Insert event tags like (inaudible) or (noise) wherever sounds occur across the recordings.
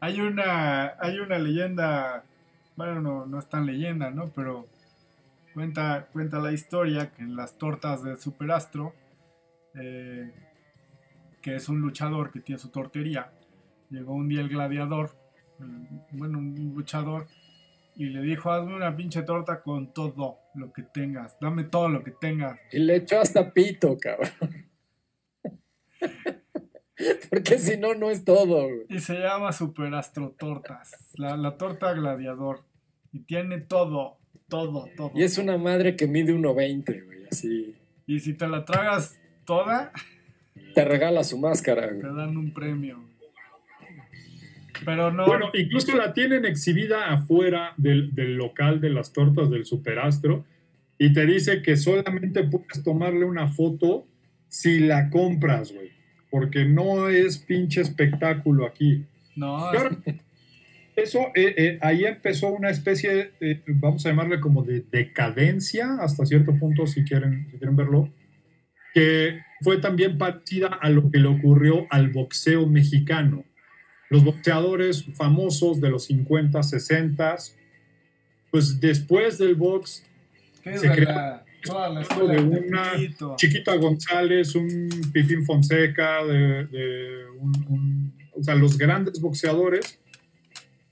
Hay una, hay una leyenda, bueno, no, no es tan leyenda, ¿no? Pero cuenta, cuenta la historia que en las tortas de Superastro, eh, que es un luchador que tiene su tortería, llegó un día el gladiador, bueno, un luchador, y le dijo, hazme una pinche torta con todo lo que tengas, dame todo lo que tengas. Y le echó hasta pito, cabrón. (laughs) Porque si no, no es todo. Y se llama Super Astro Tortas, la, la, torta gladiador. Y tiene todo, todo, todo. Y es una madre que mide 1.20, güey, así. Y si te la tragas toda... Te regala su máscara, güey. Te dan un premio. Pero no. Bueno, incluso la tienen exhibida afuera del, del local de las tortas del Superastro y te dice que solamente puedes tomarle una foto si la compras, güey. Porque no es pinche espectáculo aquí. No. eso, eh, eh, ahí empezó una especie, eh, vamos a llamarle como de decadencia, hasta cierto punto, si quieren, si quieren verlo, que fue también parecida a lo que le ocurrió al boxeo mexicano los boxeadores famosos de los 50, 60, pues después del box se creó de una Chiquita González, un Pipín Fonseca, de, o sea, los grandes boxeadores,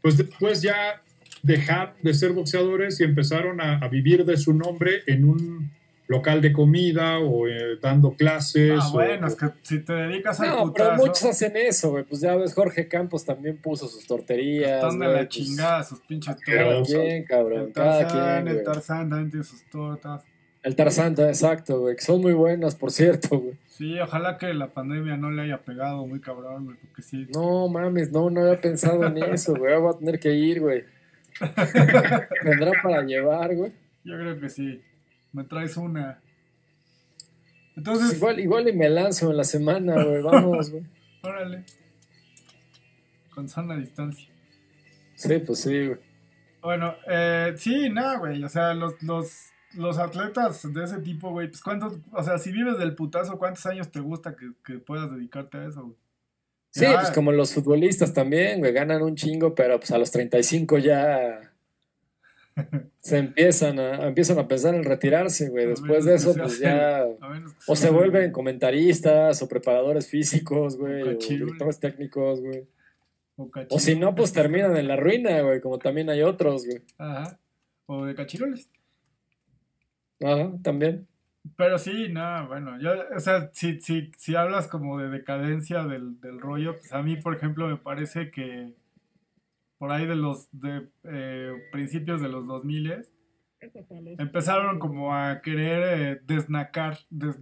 pues después ya dejaron de ser boxeadores y empezaron a vivir de su nombre en un local de comida o eh, dando clases. Ah, bueno, es que si te dedicas a. No, pero muchos hacen eso, güey. Pues ya ves, Jorge Campos también puso sus torterías. Están de la pues, chingada, sus pinches tortas. Cada quien, cabrón. El Tarzán, el Tarzán también tiene sus tortas. El Tarzán, exacto, güey. Que son muy buenas, por cierto, güey. Sí, ojalá que la pandemia no le haya pegado muy cabrón, güey, porque sí. No mames, no, no había pensado en eso, güey. Voy a tener que ir, güey. (laughs) Vendrá para llevar, güey. Yo creo que sí me traes una. Entonces. Igual, igual y me lanzo en la semana, güey. Vamos, güey. (laughs) Órale. Con sana distancia. Sí, pues sí, güey. Bueno, eh, sí, nada, güey. O sea, los, los, los atletas de ese tipo, güey, pues cuántos, o sea, si vives del putazo, ¿cuántos años te gusta que, que puedas dedicarte a eso, güey? Sí, pues como los futbolistas también, güey, ganan un chingo, pero pues a los 35 ya se empiezan a, empiezan a pensar en retirarse, güey. Después de eso, pues ya. (laughs) O se vuelven comentaristas, o preparadores físicos, güey, o, directores técnicos, güey. O, si no, pues terminan en la ruina, güey, como también hay otros, güey. Ajá. O de cachiroles. Ajá, también. Pero sí, no, bueno, yo, o sea, si, si, si hablas como de decadencia del, del rollo, pues a mí, por ejemplo, me parece que por ahí de los de, eh, principios de los 2000 empezaron como a querer eh, desnacar, des,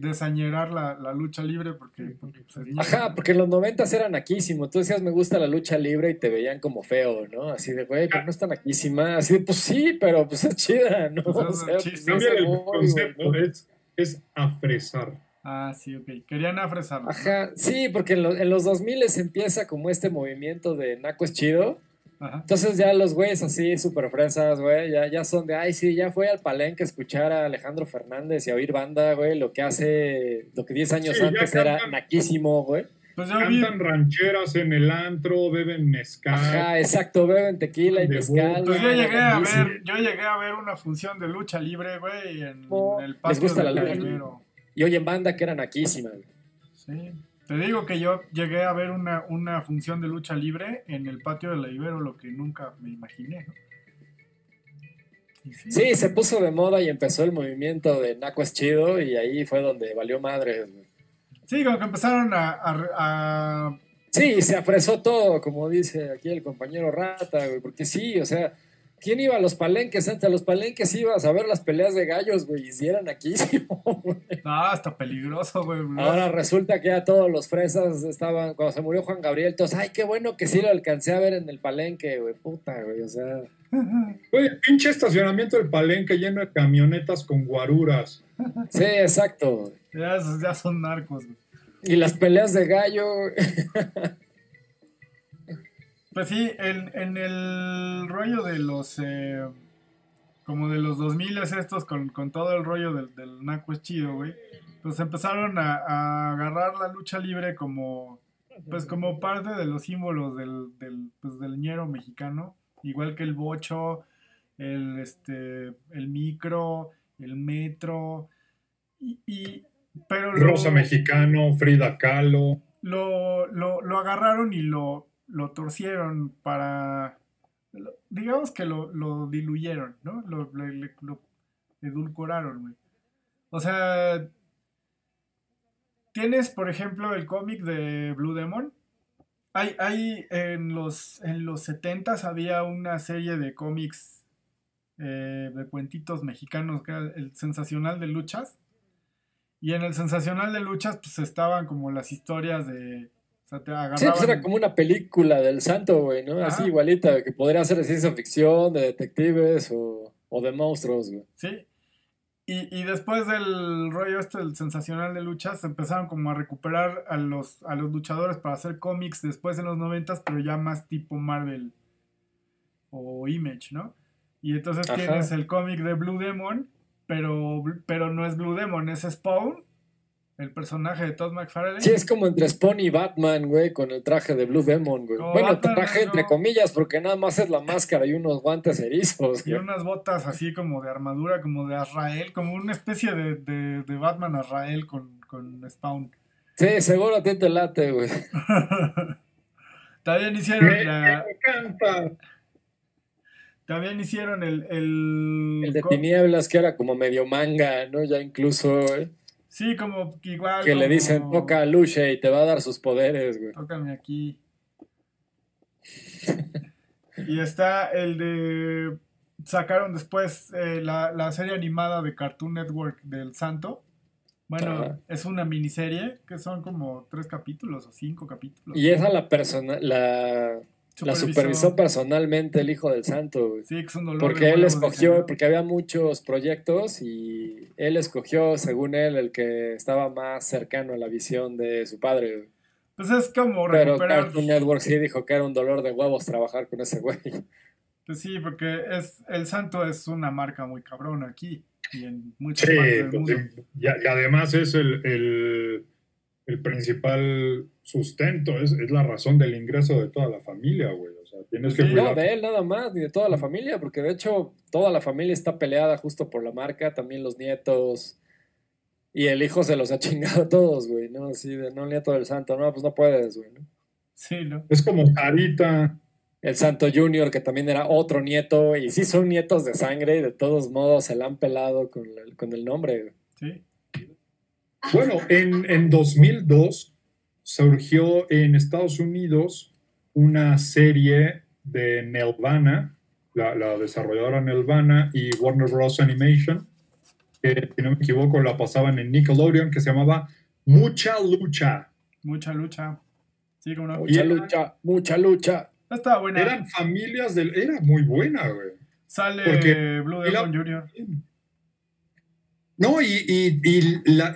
desañerar la, la, lucha libre porque... porque pues, Ajá, porque los 90 eran naquísimo. Tú decías, me gusta la lucha libre y te veían como feo, ¿no? Así de, güey, pero no está naquísima. Así de, pues sí, pero pues es chida, ¿no? o sea, pues, el concepto, es, es afresar. Ah, sí, ok. Querían afresarlo. Ajá, sí, porque en, en los 2000 empieza como este movimiento de Naco es chido. Ajá. Entonces ya los güeyes así, súper fresas, güey, ya, ya son de, ay, sí, ya fue al palenque a escuchar a Alejandro Fernández y a oír banda, güey, lo que hace, lo que 10 años antes era naquísimo, güey. Pues cantan rancheras en el antro, beben mezcal. Ajá, exacto, beben tequila y mezcal. Pues yo llegué a ver, yo llegué a ver una función de lucha libre, güey, en, el patio ¿Les gusta la lucha y hoy en banda que era naquísima. Sí. Te digo que yo llegué a ver una, una, función de lucha libre en el patio de la Ibero, lo que nunca me imaginé. Sí. se puso de moda y empezó el movimiento de Naco es chido y ahí fue donde valió madre. Sí, como que empezaron a, a... Sí, se afresó todo, como dice aquí el compañero Rata, güey, porque sí, o sea, ¿Quién iba a los palenques? Antes a los palenques ibas a ver las peleas de gallos, güey, y si eran aquí, (laughs) güey. Ah, está peligroso, güey. Ahora resulta que ya todos los fresas estaban, cuando se murió Juan Gabriel, todos, ay, qué bueno que sí lo alcancé a ver en el palenque, güey, puta, güey, o sea. (laughs) Güey, pinche estacionamiento del palenque lleno de camionetas con guaruras. Sí, exacto. Ya, ya son narcos, güey. Y las peleas de gallo, (laughs) Pues sí, en, en el rollo de los. Eh, como de los 2000 estos, con, con, todo el rollo del, del Naco es chido, güey. Pues empezaron a, a, agarrar la lucha libre como. pues como parte de los símbolos del, del, pues, del ñero mexicano, igual que el bocho, el, este, el micro, el metro, y, pero Rosa Mexicano, Frida Kahlo. Lo, lo, agarraron y lo, lo torcieron para, digamos que lo, diluyeron, ¿no? Lo, edulcoraron, güey. O sea, tienes, por ejemplo, el cómic de Blue Demon. Hay, hay en los, en los 70 había una serie de cómics eh, de cuentitos mexicanos que era el Sensacional de Luchas. Y en el Sensacional de Luchas, pues estaban como las historias de. O sea, te agarraban... Sí, pues era como una película del santo, güey, ¿no? Así igualita, que podría ser de ciencia ficción, de detectives o, o de monstruos, güey. Sí. Y, después del rollo este del sensacional de luchas, empezaron como a recuperar a los, a los luchadores para hacer cómics después en los noventas, pero ya más tipo Marvel o Image, ¿no? Y entonces tienes el cómic de Blue Demon, pero, pero no es Blue Demon, es Spawn, el personaje de Todd McFarlane. Sí, es como entre Spawn y Batman, güey, con el traje de Blue Demon, güey. bueno, traje entre comillas, porque nada más es la máscara y unos guantes erizos. Y unas botas así como de armadura, como de Azrael, como una especie de, de, Batman Azrael con, con Spawn. Sí, seguro a ti te late, güey. (laughs) También hicieron la... Me encanta. También hicieron el... El, el de Tinieblas, que era como medio manga, ¿no? Ya incluso, güey. Sí, como igual. Que le dicen, toca a Luche y te va a dar sus poderes, güey. Tócame aquí. (laughs) y está el de. Sacaron después eh, la, serie animada de Cartoon Network del Santo. Bueno, es una miniserie que son como tres capítulos o cinco capítulos. Y esa la persona, la la supervisó personalmente el hijo del (laughs) santo. Sí, que es un dolor porque él escogió, porque había muchos proyectos y él escogió, según él, el que estaba más cercano a la visión de su padre. Pues es como recuperar... Pero Cartoon Network sí (laughs) dijo que era un dolor de huevos trabajar con ese güey. Pues sí, porque es el santo es una marca muy cabrona aquí y en muchas partes del pues mundo. Y, además es el el principal sustento, es, la razón del ingreso de toda la familia, güey. O sea, tienes que No, de él nada más, ni de toda la familia, porque de hecho toda la familia está peleada justo por la marca, también los nietos. Y el hijo se los ha chingado a todos, güey, ¿no? Así de, no, el nieto del santo, no, pues no puedes, güey, ¿no? Sí, ¿no? Es como Sarita. El Santo Junior, que también era otro nieto, y sí son nietos de sangre, y de todos modos se la han pelado con, con el nombre, güey. Sí. Bueno, en, en 2002 surgió en Estados Unidos una serie de Nelvana, la, desarrolladora Nelvana y Warner Bros. Animation, que si no me equivoco la pasaban en Nickelodeon, que se llamaba Mucha Lucha. Mucha Lucha. Sí, como Mucha lucha, mucha lucha. Estaba buena. Eran familias del... Era muy buena, güey. Sale Blue Demon Jr. No, y,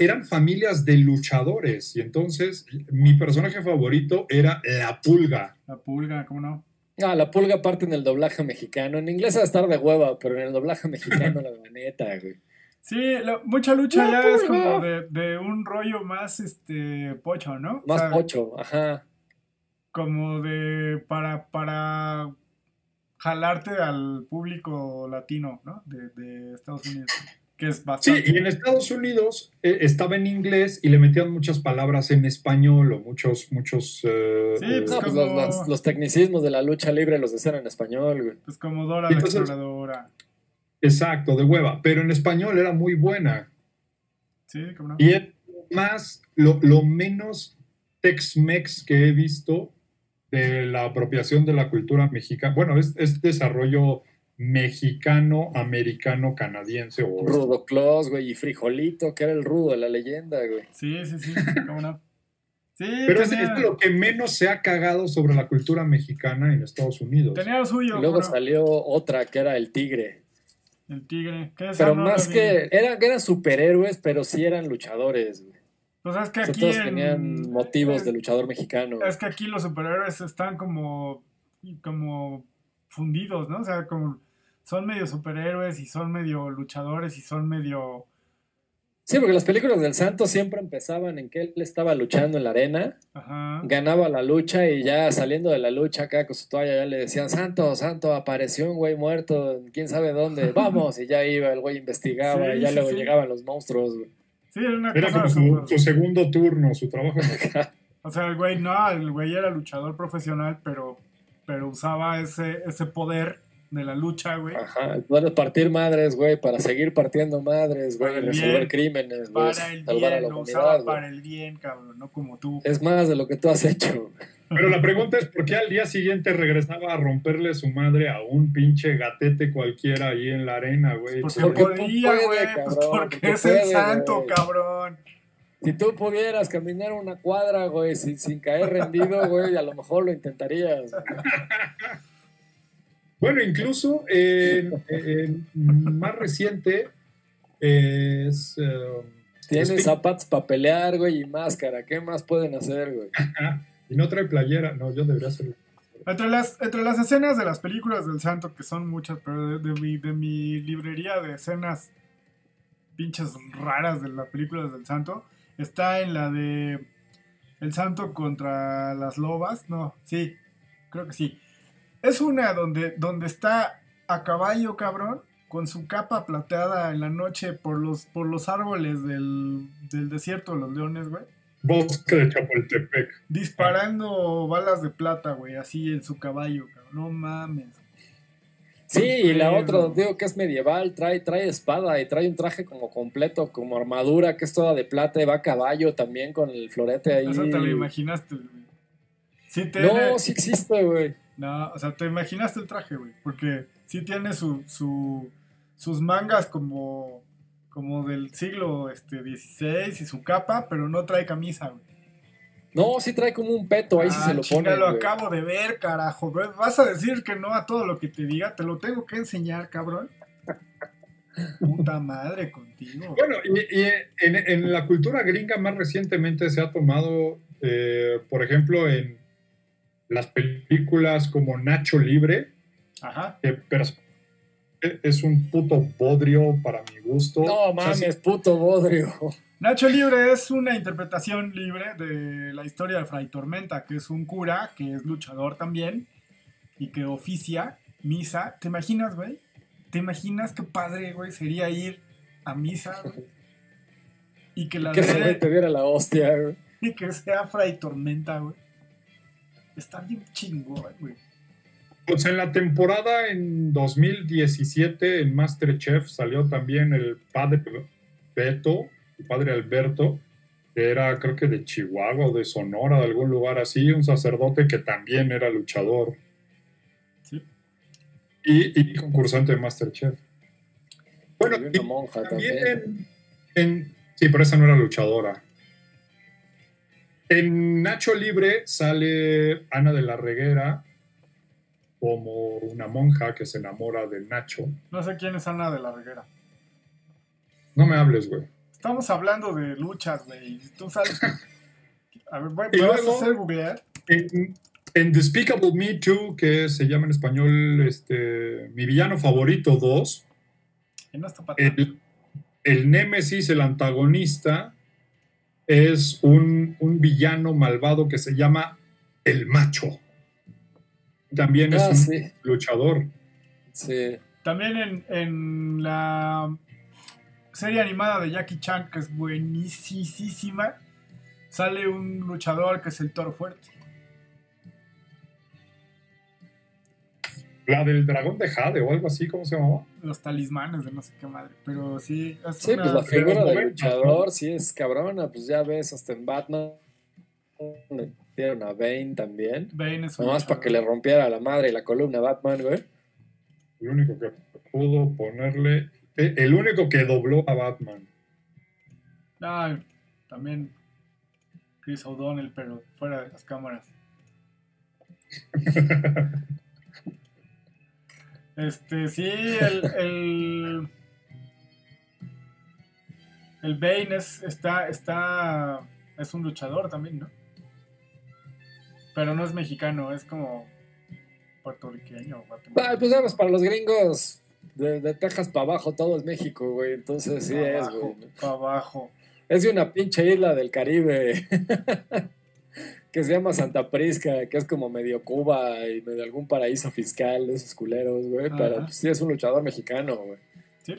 eran familias de luchadores. Y entonces mi personaje favorito era la pulga. La pulga, ¿cómo no? Ah, la pulga parte en el doblaje mexicano. En inglés va a estar de hueva, pero en el doblaje mexicano, (laughs) la neta, güey. Sí, mucha lucha ya es como de, un rollo más este pocho, ¿no? Más pocho, ajá. Como de para, para jalarte al público latino, ¿no? De, de Estados Unidos. Sí, y en Estados Unidos eh, estaba en inglés y le metían muchas palabras en español o muchos, muchos... Eh, sí, pues, eh, pues los, tecnicismos de la lucha libre los decían en español, güey. Pues como Dora la exploradora. Exacto, de hueva, pero en español era muy buena. Sí, cómo no. Y es más, lo, menos Tex-Mex que he visto de la apropiación de la cultura mexicana. Bueno, es, es desarrollo mexicano, americano, canadiense. O Rudo Claus, güey, y Frijolito, que era el rudo de la leyenda, güey. Sí, sí, sí, cómo no. Sí, Pero es, lo que menos se ha cagado sobre la cultura mexicana en Estados Unidos. Tenía lo suyo. Y luego salió otra que era el tigre. El tigre. ¿Qué pero más que. Eran, eran superhéroes, pero sí eran luchadores, güey. Pues es que aquí. todos tenían motivos de luchador mexicano. Es que aquí los superhéroes están como. como fundidos, ¿no? O sea, como son medio superhéroes y son medio luchadores y son medio Sí, porque las películas del santo siempre empezaban en que él estaba luchando en la arena, ganaba la lucha y ya saliendo de la lucha acá con su toalla ya le decían, santo, santo, apareció un güey muerto, quién sabe dónde, (laughs) vamos, y ya iba, el güey investigaba y ya luego llegaban los monstruos. Sí, era una era como su, segundo turno, su trabajo. (laughs) o sea, el güey no, el güey era luchador profesional, pero, pero usaba ese, ese poder de la lucha, güey. Ajá, el partir madres, güey, para seguir partiendo madres, güey, resolver crímenes, güey, salvar a la humanidad. Para el bien, cabrón, no como tú. Es más de lo que tú has hecho. Pero la pregunta es, ¿por qué al día siguiente regresaba a romperle su madre a un pinche gatete cualquiera ahí en la arena, güey? Porque, porque podía, güey, pues porque, es el santo, cabrón. Si tú pudieras caminar una cuadra, güey, sin, sin caer rendido, (laughs) güey, a lo mejor lo intentarías. Bueno, incluso en, más reciente es... Um, Tiene zapatos para pelear, güey, y máscara. ¿Qué más pueden hacer, güey? y no trae playera. No, yo debería hacerlo. Entre las, entre las escenas de las películas del santo, que son muchas, pero de, mi, de mi librería de escenas pinches raras de las películas del santo, está en la de El santo contra las lobas. No, sí, creo que sí. Es una donde, donde está a caballo, cabrón, con su capa plateada en la noche por los, por los árboles del, desierto de los leones, güey. Bosque de Chapultepec. Disparando balas de plata, güey, así en su caballo, cabrón. No mames. Sí, y la otra, digo que es medieval, trae, trae espada y trae un traje como completo, como armadura, que es toda de plata y va a caballo también con el florete ahí. Eso te lo imaginaste, güey. Sí No, sí existe, güey. No, o sea, te imaginaste el traje, güey. Porque sí tiene su, su, sus mangas como, como del siglo este, XVI y su capa, pero no trae camisa, güey. No, sí trae como un peto, ahí sí se lo pone. lo acabo de ver, carajo. ¿Vas a decir que no a todo lo que te diga? Te lo tengo que enseñar, cabrón. Puta madre contigo. Bueno, y, en, la cultura gringa más recientemente se ha tomado, eh, por ejemplo, en las películas como Nacho Libre, Ajá. pero es un puto bodrio para mi gusto. No mames, puto bodrio. Nacho Libre es una interpretación libre de la historia de Fray Tormenta, que es un cura que es luchador también y que oficia misa. ¿Te imaginas, güey? ¿Te imaginas qué padre, güey, sería ir a misa, (laughs) Y que la que se te diera la hostia, güey. (laughs) Y que sea Fray Tormenta, güey. Está bien chingón, güey. Pues en la temporada en 2017 en Masterchef salió también el padre Beto, el padre Alberto, que era creo que de Chihuahua o de Sonora, de algún lugar así, un sacerdote que también era luchador. Sí. Y, concursante de Masterchef. Bueno, una monja también. sí, pero esa no era luchadora. En Nacho Libre sale Ana de la Reguera como una monja que se enamora de Nacho. No sé quién es Ana de la Reguera. No me hables, güey. Estamos hablando de luchas, güey. Tú sabes. A ver, voy, (laughs) a hacer googlear. En, Despicable Me 2, que se llama en español este, Mi villano favorito 2, el, el Némesis, el antagonista, es un, villano malvado que se llama El Macho. También es ah, un luchador. Sí. También en, la serie animada de Jackie Chan, que es buenísima, sale un luchador que es el toro fuerte. La del dragón de Jade o algo así, ¿cómo se llamaba? Los talismanes de no sé qué madre. Pero sí. sí, pues la figura del luchador sí es cabrona. Pues ya ves, hasta en Batman metieron a Bane también. Bane es Nomás para que le rompiera la madre y la columna a Batman, güey. El único que pudo ponerle. Eh, el único que dobló a Batman. Ah, también Chris O'Donnell, pero fuera de las cámaras. (laughs) Este, sí, el, el, el Bane es, está, está, es un luchador también, ¿no? Pero no es mexicano, es como puertorriqueño. Ah, pues vamos, para los gringos, de, Texas para abajo todo es México, güey. Entonces sí es, güey. Para abajo. Es de una pinche isla del Caribe. (laughs) que se llama Santa Prisca, que es como medio Cuba y medio algún paraíso fiscal de esos culeros, güey. Pero pues, sí es un luchador mexicano, güey. Sí,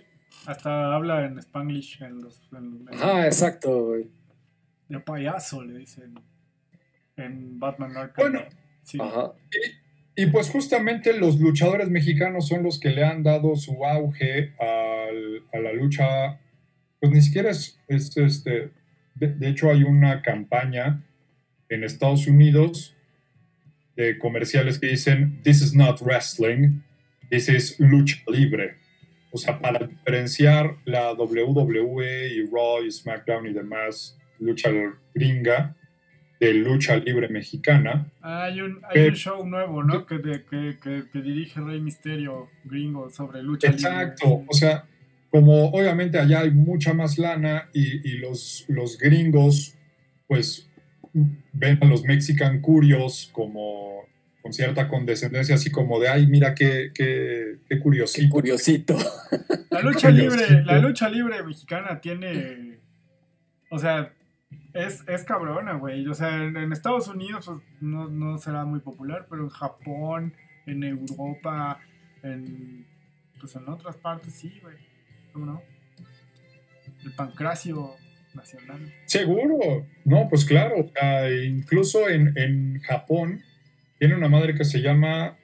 hasta habla en Spanglish en los. Ah, exacto, güey. De payaso, le dicen. En Batman Arkham. Bueno, sí. Ajá. Y, pues justamente los luchadores mexicanos son los que le han dado su auge a la lucha. Pues ni siquiera es, este. de hecho, hay una campaña en Estados Unidos de comerciales que dicen, this is not wrestling, this is lucha libre. O sea, para diferenciar la WWE y Raw y SmackDown y demás lucha gringa de lucha libre mexicana. hay un, hay un show nuevo, ¿no? Que, que, que, dirige Rey Misterio gringo sobre lucha libre. Exacto, o sea, como obviamente allá hay mucha más lana y, y los, los gringos, pues ven a los Mexican Curios como con cierta condescendencia, así como de, ay, mira qué, qué, qué curiosito. curiosito. La lucha libre, la lucha libre mexicana tiene, o sea, es, es cabrona, güey. O sea, en, Estados Unidos pues, no, no, será muy popular, pero en Japón, en Europa, en, pues en otras partes sí, güey. ¿Cómo no? El pancracio nacional. Seguro, no, pues claro, incluso en, Japón tiene una madre que se llama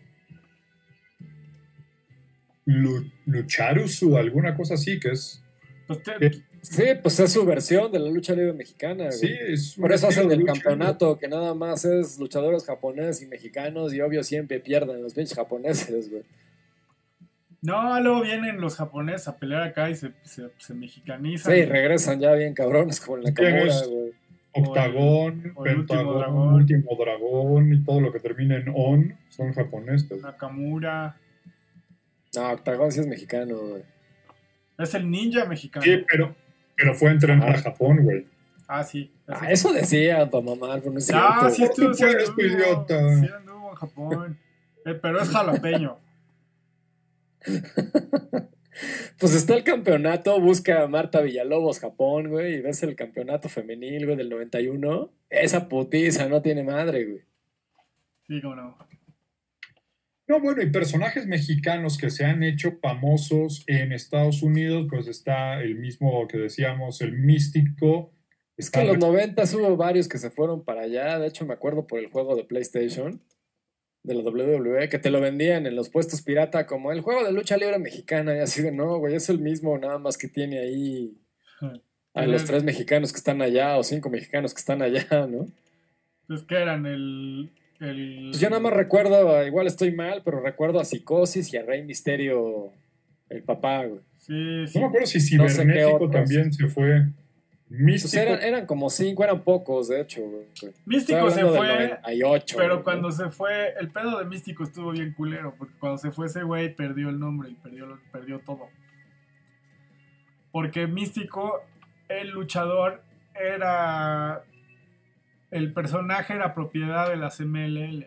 Lucharusu, alguna cosa así, que es... Pues sí, pues es su versión de la lucha libre mexicana. Sí, es Por eso hacen el campeonato, que nada más es luchadores japoneses y mexicanos, y obvio siempre pierden los pinches japoneses, güey. No, luego vienen los japoneses a pelear acá y se, se, mexicanizan. Sí, regresan ya bien cabrones como en la cámara, güey. Octagón, Pentagón, último dragón. y todo lo que termina en On son japoneses. Nakamura. No, Octagón sí es mexicano, güey. Es el ninja mexicano. Sí, pero, pero fue a entrenar a Japón, güey. Ah, sí. Ah, eso decía para mamar, pero no es Ah, sí estuvo, sí idiota. Sí anduvo en Japón. Eh, pero es jalapeño. (laughs) pues está el campeonato, busca a Marta Villalobos, Japón, güey, y ves el campeonato femenil, güey, del 91. Esa putiza no tiene madre, güey. Sí, no. No, bueno, y personajes mexicanos que se han hecho famosos en Estados Unidos, pues está el mismo que decíamos, el místico. Es que en los 90 hubo varios que se fueron para allá, de hecho me acuerdo por el juego de PlayStation de la WWE que te lo vendían en los puestos pirata como el juego de lucha libre mexicana y así de no, güey, es el mismo nada más que tiene ahí a los tres mexicanos que están allá o cinco mexicanos que están allá, ¿no? Pues que eran el... Pues yo nada más recuerdo, igual estoy mal, pero recuerdo a Psicosis y a Rey Misterio, el papá, güey. Sí, sí. No me acuerdo si Cibernético también se fue. Místico. Pues eran, como cinco, eran pocos, de hecho. Místico se fue. pero cuando se fue, el pedo de Místico estuvo bien culero, porque cuando se fue ese güey perdió el nombre y perdió, perdió todo. Porque Místico, el luchador, era. El personaje era propiedad de las MLL.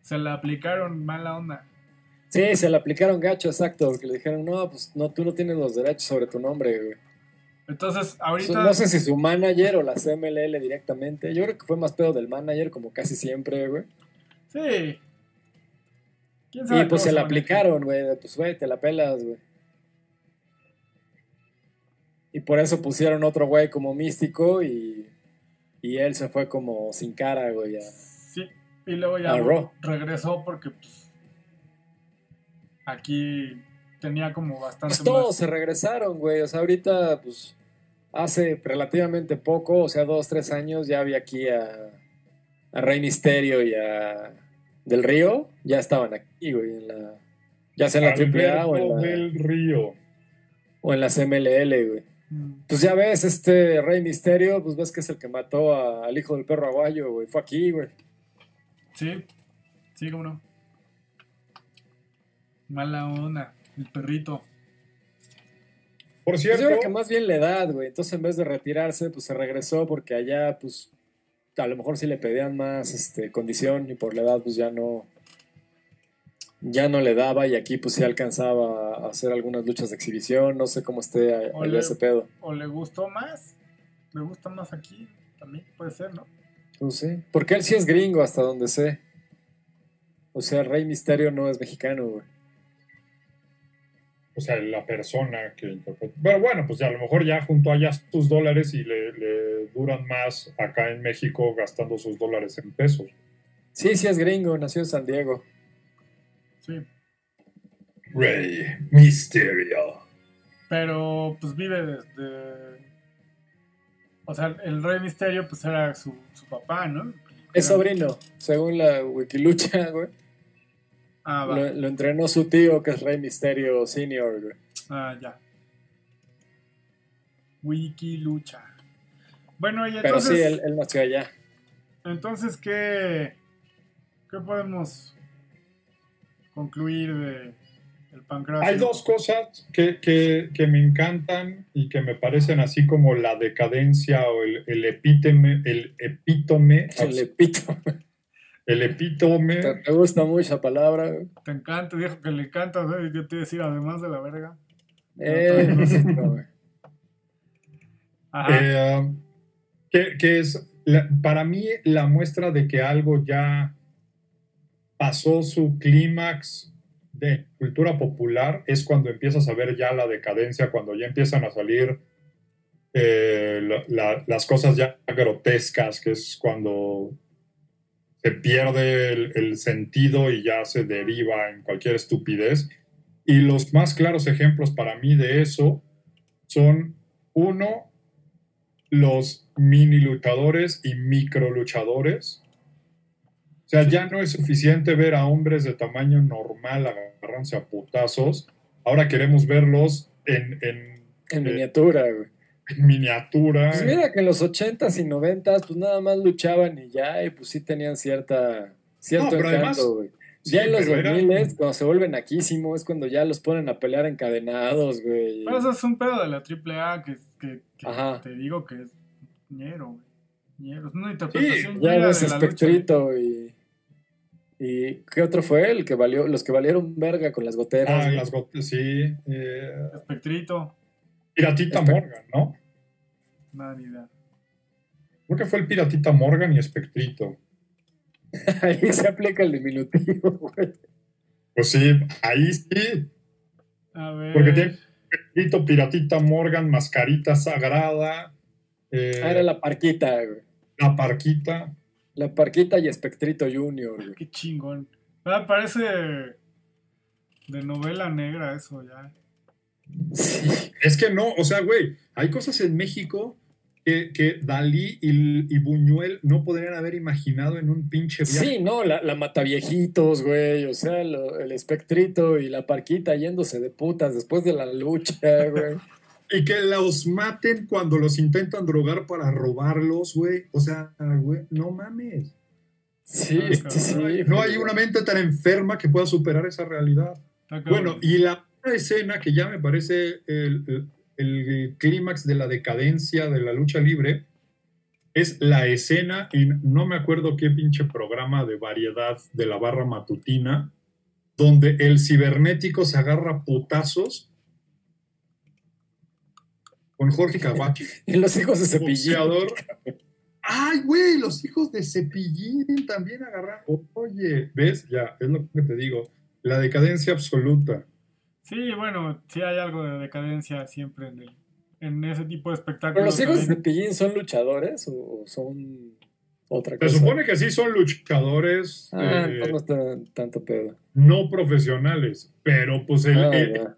Se le aplicaron mala onda. Sí, se le aplicaron gacho, exacto. Que le dijeron, no, pues no, tú no tienes los derechos sobre tu nombre, güey. Entonces, ahorita. No sé si su manager o la CMLL directamente. Yo creo que fue más pedo del manager, como casi siempre, güey. Sí. ¿Quién sabe y pues se la aplicaron, güey. Pues, güey, te la pelas, güey. Y por eso pusieron otro güey como místico y, y él se fue como sin cara, güey. sí, y luego ya regresó porque pues, aquí tenía como bastante. Pues todos se regresaron, güey. O sea, ahorita, pues hace relativamente poco, o sea, dos, tres años, ya había aquí a, a Rey Misterio y a Del Río, ya estaban aquí, güey, en la, ya sea en la AAA o en la... Del Río. O en la CMLL, güey. Mm. Pues ya ves, este Rey Misterio, pues ves que es el que mató al hijo del perro aguayo, güey. Fue aquí, güey. Sí, sí, cómo no. Mala onda, el perrito. Por pues cierto. yo creo que más bien la edad, güey. Entonces, en vez de retirarse, pues se regresó porque allá, pues, a lo mejor sí le pedían más este, condición y por la edad, pues ya no. Ya no le daba y aquí pues sí alcanzaba a hacer algunas luchas de exhibición, no sé cómo esté allá ese pedo. O le gustó más, le gusta más aquí, también puede ser, ¿no? No sé, porque él sí es gringo hasta donde sé. O sea, Rey Misterio no es mexicano, güey. O sea, la persona que interpreta. Bueno, bueno, pues a lo mejor ya junto allá tus dólares y le, le duran más acá en México gastando sus dólares en pesos. Sí, sí es gringo, nació en San Diego. Sí. Rey Misterio. Pero pues vive desde. O sea, el Rey Misterio pues era su, su papá, ¿no? Es sobrino, según la Wikilucha, (laughs) güey. Ah, va. Lo, entrenó su tío, que es Rey Misterio Senior, güey. Ah, ya. Wikilucha. Bueno, y entonces... Pero sí, él, él nació allá. Entonces, ¿qué, ¿qué podemos concluir de el pancracio? Hay dos cosas que, que, me encantan y que me parecen así como la decadencia o el, el (laughs) epítome, el epítome. El epítome. El epítome. ¿Te, gusta mucho esa palabra? Te encanta, dijo que le encanta, yo te iba a decir además de la verga. Eh, eh, que, que, es para mí la muestra de que algo ya pasó su clímax de cultura popular es cuando empiezas a ver ya la decadencia, cuando ya empiezan a salir eh, las cosas ya grotescas, que es cuando se pierde el, sentido y ya se deriva en cualquier estupidez. Y los más claros ejemplos para mí de eso son, uno, los mini luchadores y micro luchadores, o sea, ya no es suficiente ver a hombres de tamaño normal agarrándose a putazos. Ahora queremos verlos en... En, en eh, miniatura, güey. En miniatura. Pues mira que en los 80s y 90s, pues nada más luchaban y ya, y pues sí tenían cierta, cierto encanto, güey. ya en los 2000 cuando se vuelven aquísimos, es cuando ya los ponen a pelear encadenados, güey. Pero eso es un pedo de la AAA que, que, que te digo que es ñero, güey. Ñero. Es una interpretación sí, ya ves espectrito y ¿Y qué otro fue? El que valió, los que valieron verga con las goteras. Ah, las goteras, sí. Eh, Espectrito. Piratita Morgan, ¿no? Nada, Creo que fue el Piratita Morgan y Espectrito. (laughs) ahí se aplica el diminutivo, güey. Pues sí, ahí sí. A ver. Porque tiene Espectrito, Piratita Morgan, Mascarita Sagrada. Eh, ah, era la parquita, güey. La parquita. La Parquita y Espectrito Junior. Qué chingón. Ah, parece de novela negra eso ya. Es que no, o sea, güey, hay cosas en México que, que Dalí y, Buñuel no podrían haber imaginado en un pinche viaje. Sí, no, la, la mataviejitos, güey, o sea, el espectrito y la parquita yéndose de putas después de la lucha, güey. Y que los maten cuando los intentan drogar para robarlos, güey. O sea, güey, no mames. Sí, sí, No hay una mente tan enferma que pueda superar esa realidad. Bueno, y la escena que ya me parece el, clímax de la decadencia de la lucha libre es la escena en no me acuerdo qué pinche programa de variedad de la barra matutina, donde el cibernético se agarra putazos con Jorge Cabachi. (laughs) y los hijos de Cepillín. Ay, güey, los hijos de Cepillín también agarraron. Oye, ¿ves? Ya, es lo que te digo. La decadencia absoluta. Sí, bueno, sí hay algo de decadencia siempre en, el, en ese tipo de espectáculos. ¿Pero los hijos de Cepillín son luchadores o son otra cosa? Se supone que sí son luchadores. Ah, eh, no tanto pedo. No profesionales, pero pues el, ah, el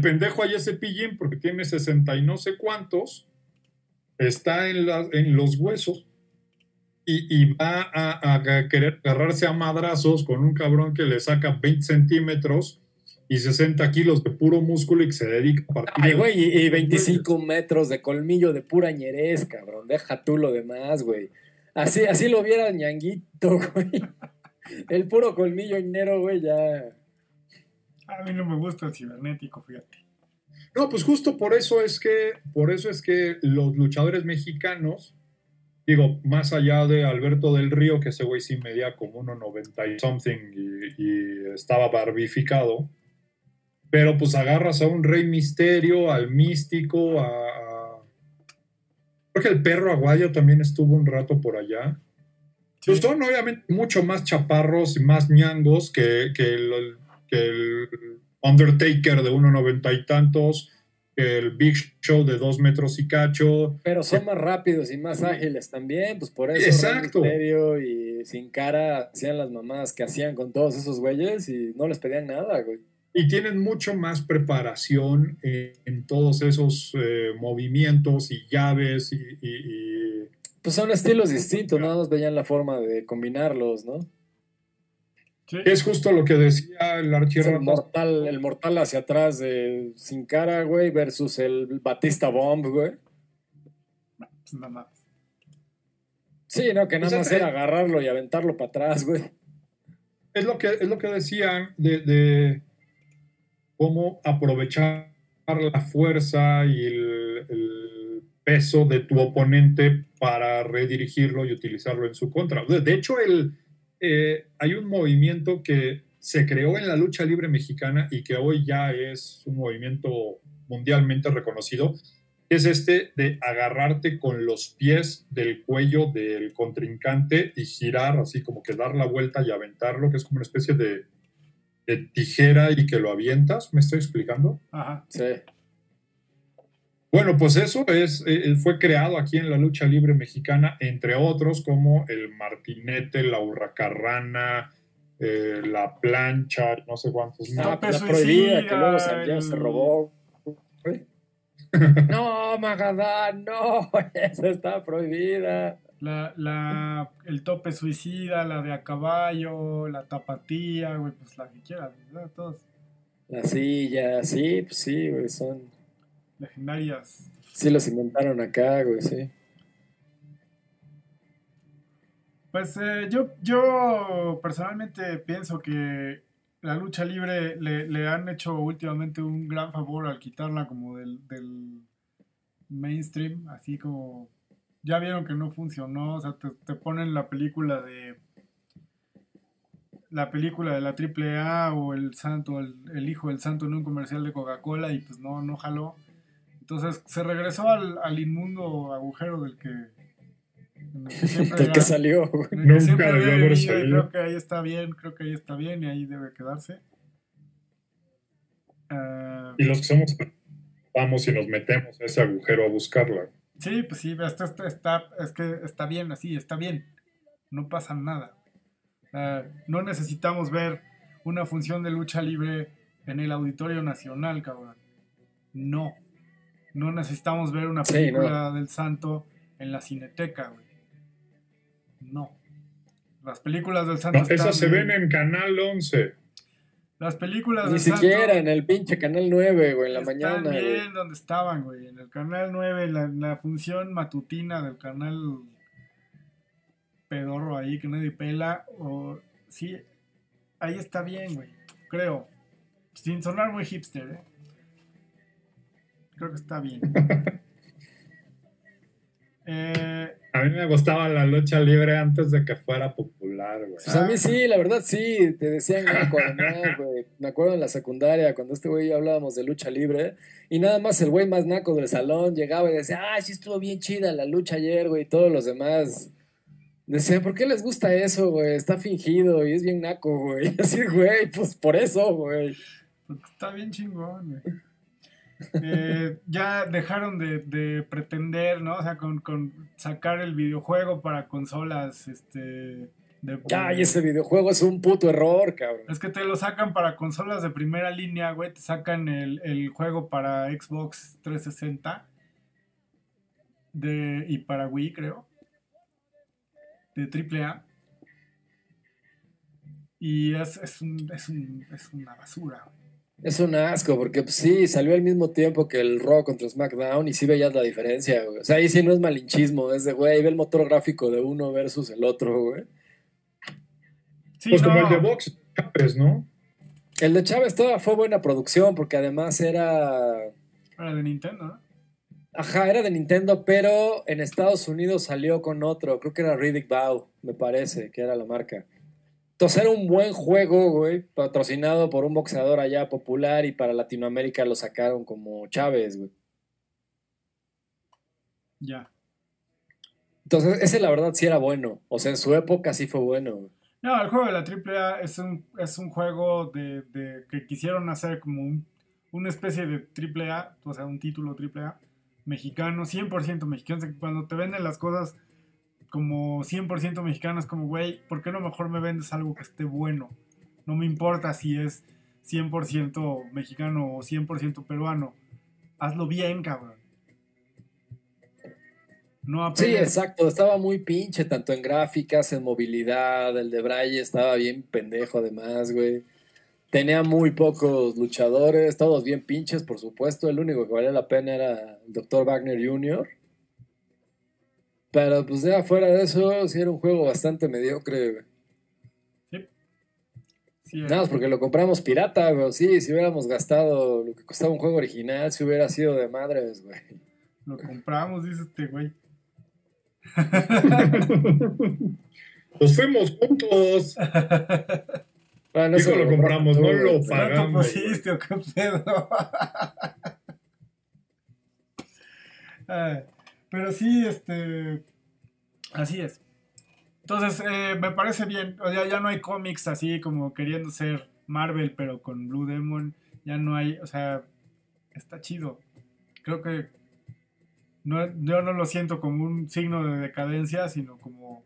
pendejo allá ese pillín porque tiene 60 y no sé cuántos, está en, en los huesos y, va a, querer agarrarse a madrazos con un cabrón que le saca 20 centímetros y 60 kilos de puro músculo y que se dedica a partir. Ay, güey, y, 25 metros de colmillo de pura ñerez, cabrón. Deja tú lo demás, güey. Así, así lo viera ñanguito, (laughs) güey. El puro colmillo ñero, güey, ya. A mí no me gusta el cibernético, fíjate. No, pues justo por eso es que, por eso es que los luchadores mexicanos digo, más allá de Alberto del Río, que ese güey sí medía como 1,90 y something y, estaba barbificado, pero pues agarras a un rey misterio, al místico, a... Creo que el perro aguayo también estuvo un rato por allá. Pues son obviamente mucho más chaparros y más ñangos que, que, el, que el Undertaker de 1,90 y tantos, el Big Show de dos metros y cacho. Pero son más rápidos y más ágiles también, pues por eso. Exacto. y sin cara hacían las mamadas que hacían con todos esos güeyes y no les pedían nada, güey. Y tienen mucho más preparación en, todos esos eh, movimientos y llaves y, Pues son estilos distintos, nada más veían la forma de combinarlos, ¿no? Es justo lo que decía el archivo. El mortal, el mortal hacia atrás de sin cara, güey, versus el Batista Bomb, güey. Pues nada más. Sí, no, que nada más era agarrarlo y aventarlo para atrás, güey. Es lo que, es lo que decían de, cómo aprovechar la fuerza y el, el, peso de tu oponente para redirigirlo y utilizarlo en su contra. De hecho, el, eh, hay un movimiento que se creó en la lucha libre mexicana y que hoy ya es un movimiento mundialmente reconocido, es este de agarrarte con los pies del cuello del contrincante y girar, así como que dar la vuelta y aventarlo, que es como una especie de, de tijera y que lo avientas. ¿Me estoy explicando? Ajá, sí. Bueno, pues eso es, eh, fue creado aquí en la lucha libre mexicana, entre otros como el martinete, la hurracarrana, eh, la plancha, no sé cuántos. Ah, la prohibida, que luego se robó. (laughs) no, Magadán, no, (laughs) esa está prohibida. La, la, el tope suicida, la de a caballo, la tapatía, güey, pues la que quieras, Todos. La silla, sí, pues sí, güey, son legendarias. Sí, los inventaron acá, güey, sí. Pues eh, yo, yo personalmente pienso que la lucha libre le, han hecho últimamente un gran favor al quitarla como del, mainstream, así como ya vieron que no funcionó, o sea, te, ponen la película de la película de la AAA o el santo, el, el, hijo del santo en un comercial de Coca-Cola y pues no, no jaló. Entonces se regresó al, inmundo agujero del que, (laughs) del que salió. Nunca debió haber salido. Creo que ahí está bien, creo que ahí está bien y ahí debe quedarse. Ah, y los que somos vamos y nos metemos a ese agujero a buscarla. Sí, pues sí, esto, está, es que está bien así, está bien. No pasa nada. Ah, no necesitamos ver una función de lucha libre en el Auditorio Nacional, cabrón. No. No necesitamos ver una película del santo en la cineteca, güey. No. Las películas del santo. No, esas se ven en Canal 11. Las películas Ni siquiera en el pinche Canal 9, güey, en la mañana. bien donde estaban, güey. En el Canal 9, la, la función matutina del canal pedorro ahí que nadie pela. O, sí, ahí está bien, güey. Creo. Sin sonar muy hipster, ¿eh? Creo que está bien. (laughs) Eh, a mí me gustaba la lucha libre antes de que fuera popular, güey. Pues a mí sí, la verdad sí, te decían naco (laughs) güey. Me acuerdo en la secundaria cuando este güey hablábamos de lucha libre y nada más el güey más naco del salón llegaba y decía, ah, sí estuvo bien chida la lucha ayer, güey, y todos los demás decían, ¿por qué les gusta eso, güey? Está fingido y es bien naco, güey. (laughs) Así, güey, pues por eso, güey. está bien chingón, güey. Eh, ya dejaron de, pretender, ¿no? O sea, con, sacar el videojuego para consolas, este... De, Ay, ese videojuego es un puto error, cabrón. Es que te lo sacan para consolas de primera línea, güey. Te sacan el, juego para Xbox 360 de, y para Wii, creo. De AAA. Y es, es, un, es, un, es una basura, güey. Es un asco, porque pues, sí, salió al mismo tiempo que el Raw contra SmackDown y sí veías la diferencia, güey. O sea, ahí sí no es malinchismo, es de, güey, ve el motor gráfico de uno versus el otro, güey. pues como el de Box Chávez, ¿no? El de Chávez toda fue buena producción, porque además era... Era de Nintendo, ¿no? Ajá, era de Nintendo, pero en Estados Unidos salió con otro. Creo que era Riddick Bow, me parece, que era la marca. Entonces era un buen juego, güey, patrocinado por un boxeador allá popular y para Latinoamérica lo sacaron como Chávez, güey. Ya. Entonces, ese la verdad sí era bueno. O sea, en su época sí fue bueno. No, el juego de la AAA es un, es un juego de, que quisieron hacer como un, una especie de AAA, o sea, un título AAA mexicano, 100% mexicano. Cuando te venden las cosas como 100% mexicanas, como, güey, ¿por qué no mejor me vendes algo que esté bueno? No me importa si es 100% mexicano o 100% peruano. Hazlo bien, cabrón. Sí, exacto, estaba muy pinche, tanto en gráficas, en movilidad, el de Braille estaba bien pendejo además, güey. Tenía muy pocos luchadores, todos bien pinches, por supuesto. El único que valía la pena era el Dr. Wagner Jr. Pero pues ya fuera de eso, sí era un juego bastante mediocre, güey. Sí. sí Nada más porque lo compramos pirata, güey. Sí, si hubiéramos gastado lo que costaba un juego original, si hubiera sido de madres, güey. Lo compramos, dice este güey. (laughs) Nos fuimos juntos. Bueno, eso lo compramos, no lo pagamos. pusiste o qué pedo? (laughs) pero sí, este. Así es. Entonces, eh, me parece bien. O sea, ya no hay cómics así como queriendo ser Marvel, pero con Blue Demon. Ya no hay. O sea, está chido. Creo que no, yo no lo siento como un signo de decadencia, sino como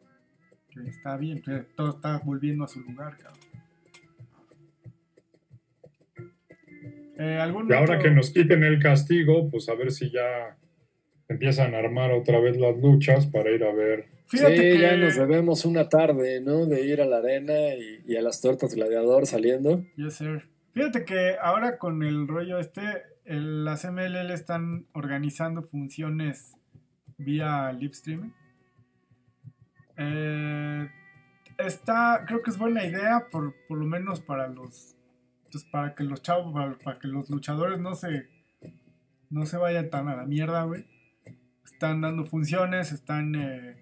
que está bien, que todo está volviendo a su lugar, cabrón. Eh, y ahora que nos quiten el castigo, pues a ver si ya empiezan a armar otra vez las luchas para ir a ver. Fíjate sí, que... ya nos debemos una tarde, ¿no? De ir a la arena y, a las tortas gladiador saliendo. Yes, sir. Fíjate que ahora con el rollo este, las MLL están organizando funciones vía live streaming. Eh, está, creo que es buena idea, por, lo menos para los, pues para que los chavos, para, que los luchadores no se, no se vayan tan a la mierda, güey. Están dando funciones, están, eh,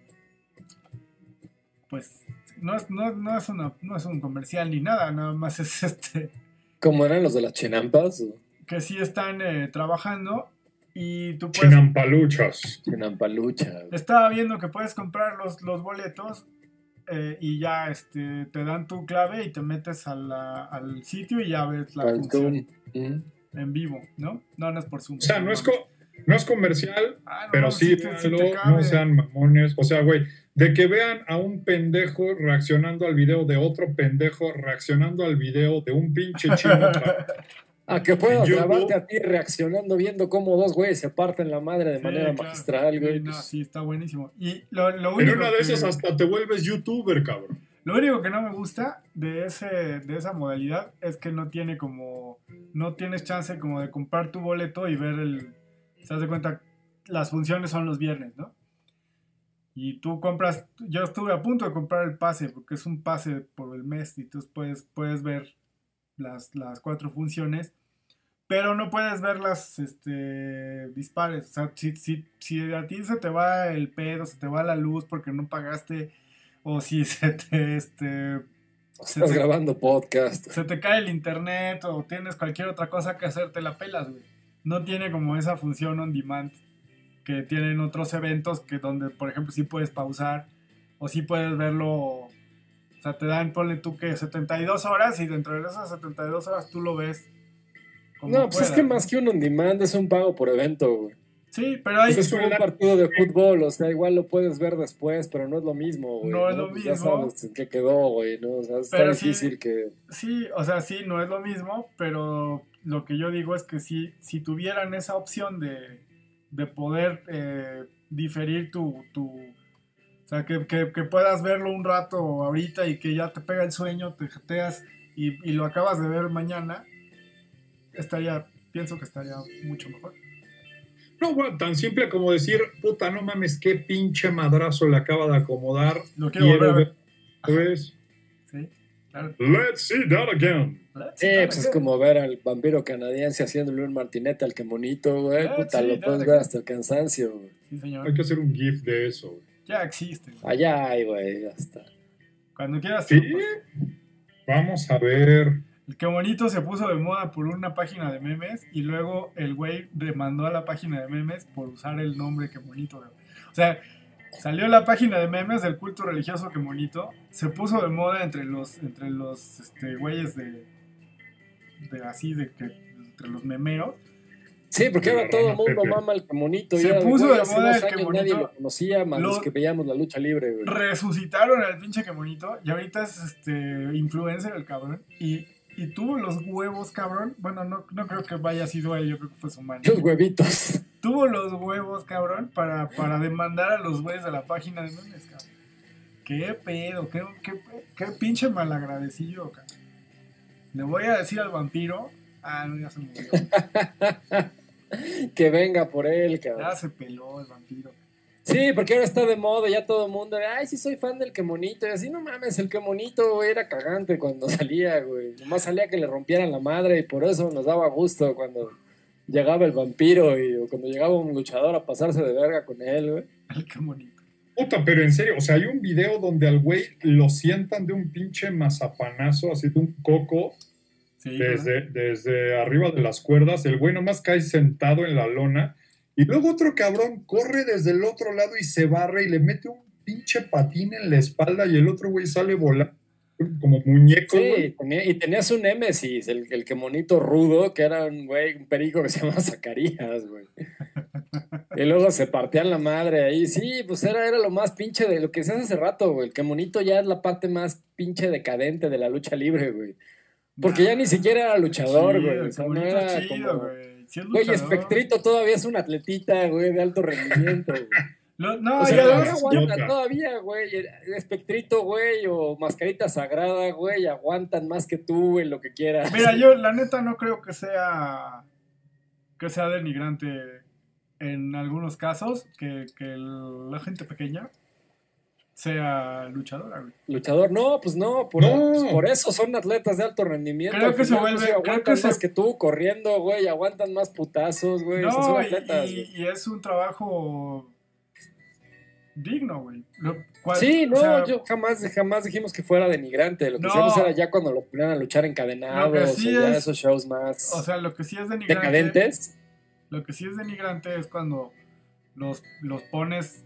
pues, no es, no, es no es un comercial ni nada, nada más es (laughs) este. ¿Cómo eran los de las chinampas? que sí están eh, trabajando y tú puedes... Chinampaluchas. Chinampaluchas. Estaba viendo que puedes comprar los, los boletos eh, y ya este, te dan tu clave y te metes al sitio y ya ves la función en vivo, ¿no? No, no es por Zoom. O sea, no es, no es comercial, ah, pero sí, no sean mamones. O sea, güey, de que vean a un pendejo reaccionando al video de otro pendejo reaccionando al video de un pinche (laughs) chino A que puedas grabarte a ti reaccionando, viendo cómo dos güeyes se parten la madre de manera magistral, güey. No, sí, está buenísimo. Y lo, lo en una de esas hasta te vuelves youtuber, cabrón. Lo único que no me gusta de, ese, de esa modalidad es que no tiene como. No tienes chance como de comprar tu boleto y ver el. Se das de cuenta, las funciones son los viernes, ¿no? Y tú compras. Yo estuve a punto de comprar el pase, porque es un pase por el mes y tú puedes, puedes ver las, las cuatro funciones pero no puedes ver las este, dispares. O sea, si, si, a ti se te va el pedo, se te va la luz porque no pagaste, o si (laughs) se te. Este, Estás grabando podcast. Se te cae el internet o tienes cualquier otra cosa que hacer, te la pelas, güey. No tiene como esa función on demand que tienen otros eventos que donde, por ejemplo, sí puedes pausar o sí puedes verlo. O sea, te dan, ponle tú que 72 horas y dentro de esas 72 horas tú lo ves no, pues es que más que un on demand es un pago por evento, güey. Sí, pero hay. Pues es un partido de fútbol, o sea, igual lo puedes ver después, pero no es lo mismo, güey. No es lo pues mismo. Ya sabes en qué quedó, güey, ¿no? O sea, está difícil que. Sí, o sea, sí, no es lo mismo, pero lo que yo digo es que si, si tuvieran esa opción de, de poder eh, diferir tu, tu. O sea, que, que, puedas verlo un rato ahorita y que ya te pega el sueño, te jeteas y, y lo acabas de ver mañana estaría, pienso que estaría mucho mejor. No, bueno, tan simple como decir, puta, no mames, qué pinche madrazo le acaba de acomodar. Lo quiero volver a ver. Sí, Let's see that again. Sí, pues es como ver al vampiro canadiense haciéndole un martinete al que monito, güey. Puta, lo puedes ver hasta el cansancio, güey. Sí, señor. Hay que hacer un GIF de eso, güey. Ya existe. Allá hay, güey, ya está. Cuando quieras. Sí. pues, Vamos a ver. El que bonito se puso de moda por una página de memes y luego el güey demandó a la página de memes por usar el nombre que bonito. güey. O sea, salió la página de memes del culto religioso que bonito, se puso de moda entre los entre los este güeyes de, de así de que entre los memeros. Sí, porque ahora todo el no, mundo mama el que monito. Se ya, puso güey, de hace moda dos el años nadie lo conocía, más los Lo- que veíamos la lucha libre, güey. Resucitaron al pinche que bonito y ahorita es este influencer el cabrón y, y tuvo los huevos, cabrón. Bueno, no, no creo que vaya sido él, yo creo que fue su mano. Los huevitos. Tuvo los huevos, cabrón, para, para demandar a los güeyes de la página de memes, cabrón. Qué pedo, qué, qué, qué pinche malagradecido, cabrón. Le voy a decir al vampiro. Ah, no, ya se murió. (laughs) que venga por él, cabrón. Ya se peló el vampiro. Sí, porque ahora está de moda, ya todo el mundo, ay, sí soy fan del que monito, y así, no mames, el que monito, güey, era cagante cuando (laughs) salía, güey. Nomás salía que le rompieran la madre y por eso nos daba gusto cuando llegaba el vampiro y o cuando llegaba un luchador a pasarse de verga con él, güey. El que bonito. Puta, pero en serio, o sea, hay un video donde al güey lo sientan de un pinche mazapanazo, así de un coco, Sí, desde, desde arriba de las cuerdas. El güey nomás cae sentado en la lona. Y luego otro cabrón corre desde el otro lado y se barre y le mete un pinche patín en la espalda y el otro güey sale volando como muñeco, Sí, y tenías un Némesis, el, el que monito rudo, que era un güey, un perico que se llama (laughs) Zacarías, güey. Y luego se partían la madre ahí. Sí, pues era, era lo más pinche de lo que se hace hace rato, güey. El que monito ya es la parte más pinche decadente de la lucha libre, güey. Porque ya ni siquiera era luchador, Chido, güey. O sea, no era chido, como... güey. Sí es Güey, luchador. Espectrito todavía es un atletita, güey, de alto rendimiento, güey. Lo- no, O sea, ya todavía ves, aguanta idiota. todavía, güey. Espectrito, güey, o Mascarita Sagrada, güey, aguantan más que tú, güey, lo que quieras. Mira, (laughs) yo la neta no creo que sea que sea denigrante en algunos casos que, que la gente pequeña sea luchadora, güey. Luchador, no, pues no, por, No. pues por eso son atletas de alto rendimiento. Creo que se final, vuelve- pues, creo aguantan que se- más que tú corriendo, güey, aguantan más putazos, güey. o sea, son No, atletas, y, güey. y es un trabajo digno, güey. Lo Sí, o no, sea, yo jamás, jamás dijimos que fuera denigrante. Lo que No. hacíamos era ya cuando los ponían a luchar encadenados, Lo sí o ya es- esos shows más O sea, lo que sí es denigrante. decadentes. Lo que sí es denigrante es cuando los, los pones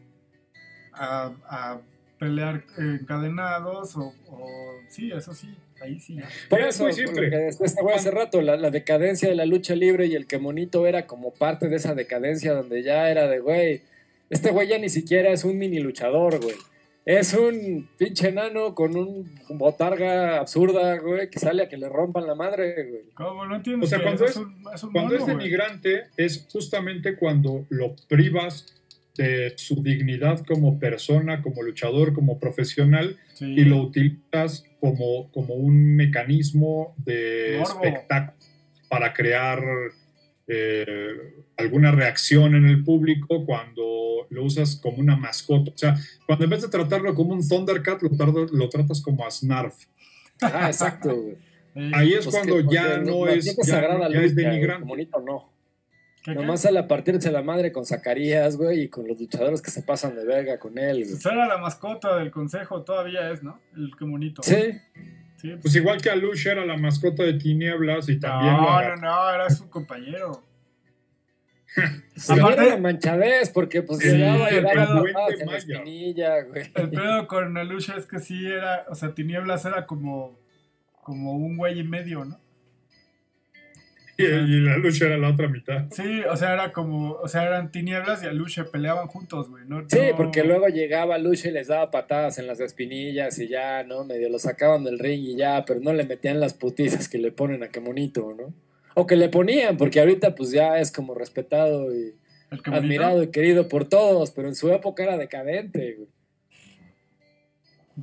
a, a pelear encadenados o, o- Sí, eso sí, ahí sí. Por Es eso, muy por lo que güey hace rato, la, la decadencia de la lucha libre y el que monito era como parte de esa decadencia donde ya era de, güey, este güey ya ni siquiera es un mini luchador, güey. Es un pinche enano con un botarga absurda, güey, que sale a que le rompan la madre, güey. ¿Cómo? No entiendes O sea, cuando es- un, es un Cuando mono, es güey. denigrante es justamente cuando lo privas de su dignidad como persona, como luchador, como profesional Sí. y lo utilizas como, como un mecanismo de Morbo. espectáculo para crear eh, alguna reacción en el público cuando lo usas como una mascota. O sea, cuando en vez de tratarlo como un Thundercat, lo, tardo- lo tratas como a Snarf. Ah, exacto, güey. Ahí es Pues cuando que- ya porque no la es, ya, ya es lucha, güey, denigrante. Monito no. ¿qué, qué? Nomás sale a partirse la madre con Zacarías, güey, y con los luchadores que se pasan de verga con él, güey. Pues era la mascota del consejo, todavía es, ¿no? El que bonito. Sí, Sí, pues- Pues igual que Alush era la mascota de Tinieblas y también No, no, no, era su compañero. Aparte- la manchadez, porque pues Sí, llegaba y el daba en la espinilla, güey. El pedo con Alusha es que sí era, o sea, Tinieblas era como, como un güey y medio, ¿no? (laughs) Y, y la lucha era la otra mitad. Sí, o sea, era como, o sea, eran Tinieblas y Alusha peleaban juntos, güey, ¿no? Sí, No- porque luego llegaba Lucha y les daba patadas en las espinillas y ya, ¿no? Medio lo sacaban del ring y ya, pero no le metían las putizas que le ponen a que monito, ¿no? O que le ponían, porque ahorita pues ya es como respetado y admirado y querido por todos, pero en su época era decadente, güey.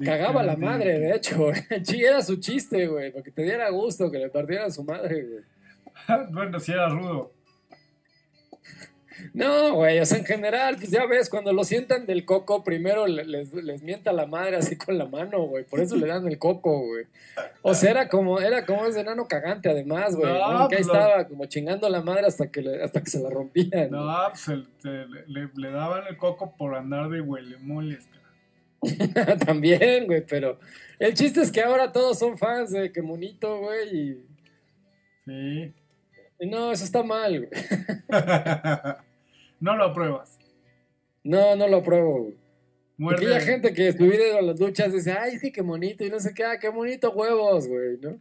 Cagaba la madre, de hecho, güey. (laughs) Era su chiste, güey, porque te diera gusto que le partieran su madre, güey. (laughs) bueno, sí era rudo. No, güey, o sea, en general, pues ya ves, cuando lo sientan del coco, primero les, les mienta la madre así con la mano, güey. Por eso le dan el coco, güey. O sea, era como, era como ese enano cagante, además, güey. que ahí pues estaba como chingando la madre hasta que, hasta que se la rompían. No, pues le, le, daban el coco por andar de huelemoles, (laughs) También, güey, pero el chiste es que ahora todos son fans de que monito, güey. Y... Sí. Y no, eso está mal, güey. (laughs) no lo apruebas. No, no lo apruebo, güey. Porque hay gente que su a las duchas dice, ay, sí, qué bonito, y no sé qué, ah, qué bonito huevos, güey, ¿no?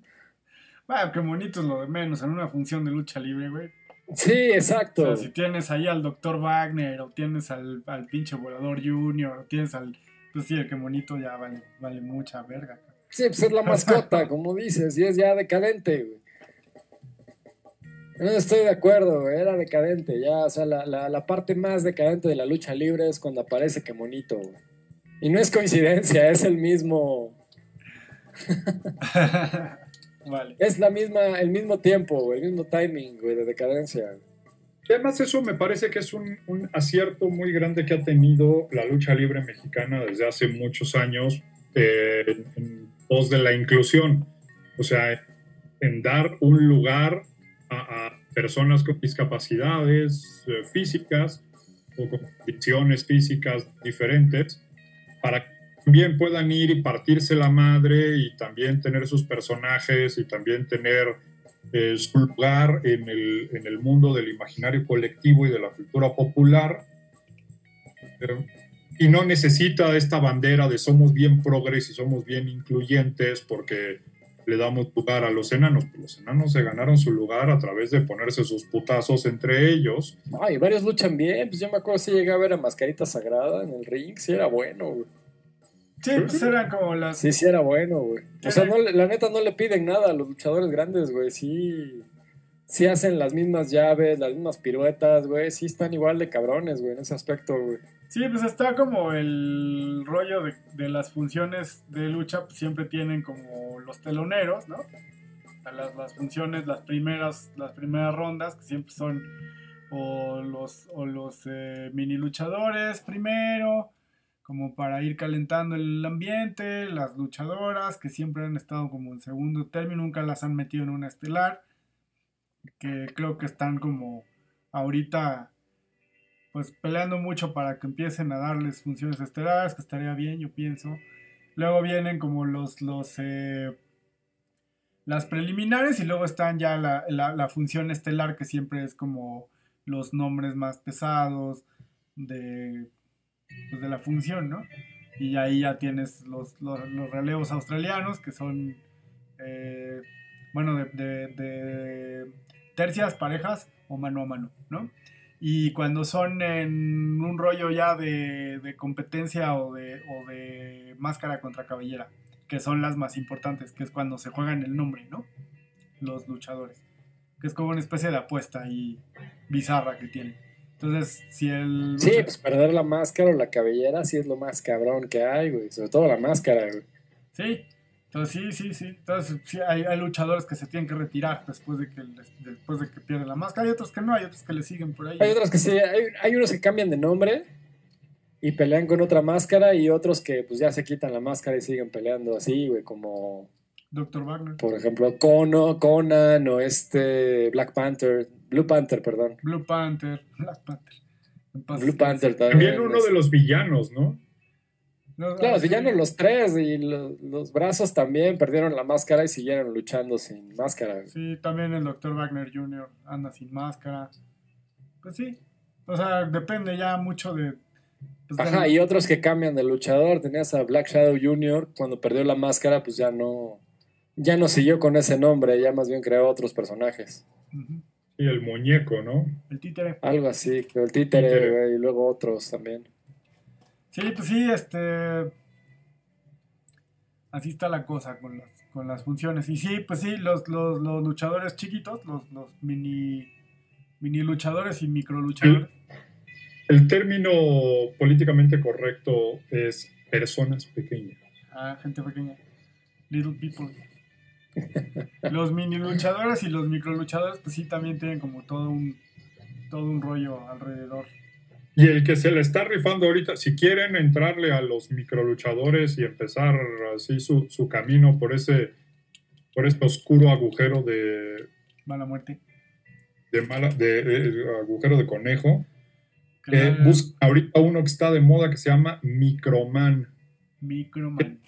Bueno, qué bonito es lo de menos en una función de lucha libre, güey. Sí, exacto. O sea, si tienes ahí al doctor Wagner, o tienes al, al pinche volador Junior, o tienes al. Pues sí, el que bonito ya vale, vale mucha verga. Sí, pues es la mascota, como dices, y es ya decadente, güey. No estoy de acuerdo, era decadente, ya, o sea, la, la, parte más decadente de la lucha libre es cuando aparece que monito, Y no es coincidencia, es el mismo. (laughs) vale. Es la misma, el mismo tiempo, el mismo timing, güey, de decadencia. además eso me parece que es un, acierto muy grande que ha tenido la lucha libre mexicana desde hace muchos años eh, en pos de la inclusión. O sea, en dar un lugar a, personas con discapacidades eh, físicas o con condiciones físicas diferentes para que también puedan ir y partirse la madre y también tener sus personajes y también tener eh, su lugar en el, en el, mundo del imaginario colectivo y de la cultura popular. y no necesita esta bandera de somos bien progres y somos bien incluyentes porque le damos lugar a los enanos. Pues los enanos se ganaron su lugar a través de ponerse sus putazos entre ellos. Ay, varios luchan bien. Pues yo me acuerdo si llegaba a ver a Mascarita Sagrada en el ring, sí era bueno, güey. Sí, pues eran como las. Sí, sí era bueno, güey. O sea, no, la neta no le piden nada a los luchadores grandes, güey. Sí. Sí hacen las mismas llaves, las mismas piruetas, güey. Sí están igual de cabrones, güey, en ese aspecto, güey. Sí, pues está como el rollo de, las funciones de lucha, pues siempre tienen como los teloneros, ¿no? las, funciones, las primeras, las primeras rondas, que siempre son o los, o los eh, mini luchadores primero, como para ir calentando el ambiente, las luchadoras, que siempre han estado como en segundo término, nunca las han metido en una estelar, que creo que están como ahorita pues peleando mucho para que empiecen a darles funciones estelares, que estaría bien, yo pienso. Luego vienen como los, los eh, las preliminares y luego están ya la, función estelar que siempre es como los nombres más pesados de, pues de la función, ¿no? Y ahí ya tienes los, los, relevos australianos que son, eh, bueno, de tercias, parejas o mano a mano, ¿no? Y cuando son en un rollo ya de, competencia o de, o de máscara contra cabellera, que son las más importantes, que es cuando se juegan el nombre, ¿no? Los luchadores. Que es como una especie de apuesta y bizarra que tiene. Entonces, si el. Sí, pues perder la máscara o la cabellera sí es lo más cabrón que hay, güey. Sobre todo la máscara, güey. Sí, entonces sí, sí, sí. Entonces sí, hay, hay, luchadores que se tienen que retirar después de que después de que pierden la máscara. Hay otros que no, hay otros que le siguen por ahí. Hay otros que sí, hay, hay, unos que cambian de nombre y pelean con otra máscara y otros que pues ya se quitan la máscara y siguen peleando así, güey, como... Doctor Wagner. Por ejemplo, Cono, Conan o este Black Panther, Blue Panther, perdón. Blue Panther, (laughs) Black Panther. Blue Panther también. También uno de los villanos, ¿no? Claro, los villanos los tres y los, brazos también perdieron la máscara y siguieron luchando sin máscara. Sí, también el Dr. Wagner Jr. anda sin máscara. Pues sí, o sea, depende ya mucho de... Pues, Ajá, y otros que cambian de luchador. Tenías a Black Shadow Jr. cuando perdió la máscara, pues ya no, ya no siguió con ese nombre, ya más bien creó otros personajes. Y el muñeco, ¿no? El títere. Algo así, el títere, y luego otros también. Sí, pues sí, este. Así está la cosa con las, con las funciones. Y sí, pues sí, los, los, luchadores chiquitos, los, los mini, mini luchadores y micro luchadores. El, término políticamente correcto es personas pequeñas. Ah, gente pequeña. Little people. los mini luchadores y los micro luchadores, pues sí, también tienen como todo un, todo un rollo alrededor. Y el que se le está rifando ahorita, si quieren entrarle a los microluchadores y empezar así su, su camino por ese, por este oscuro agujero de. Mala muerte. De, mala, de, agujero de conejo. Eh, busca ahorita uno que está de moda que se llama Microman. Microman.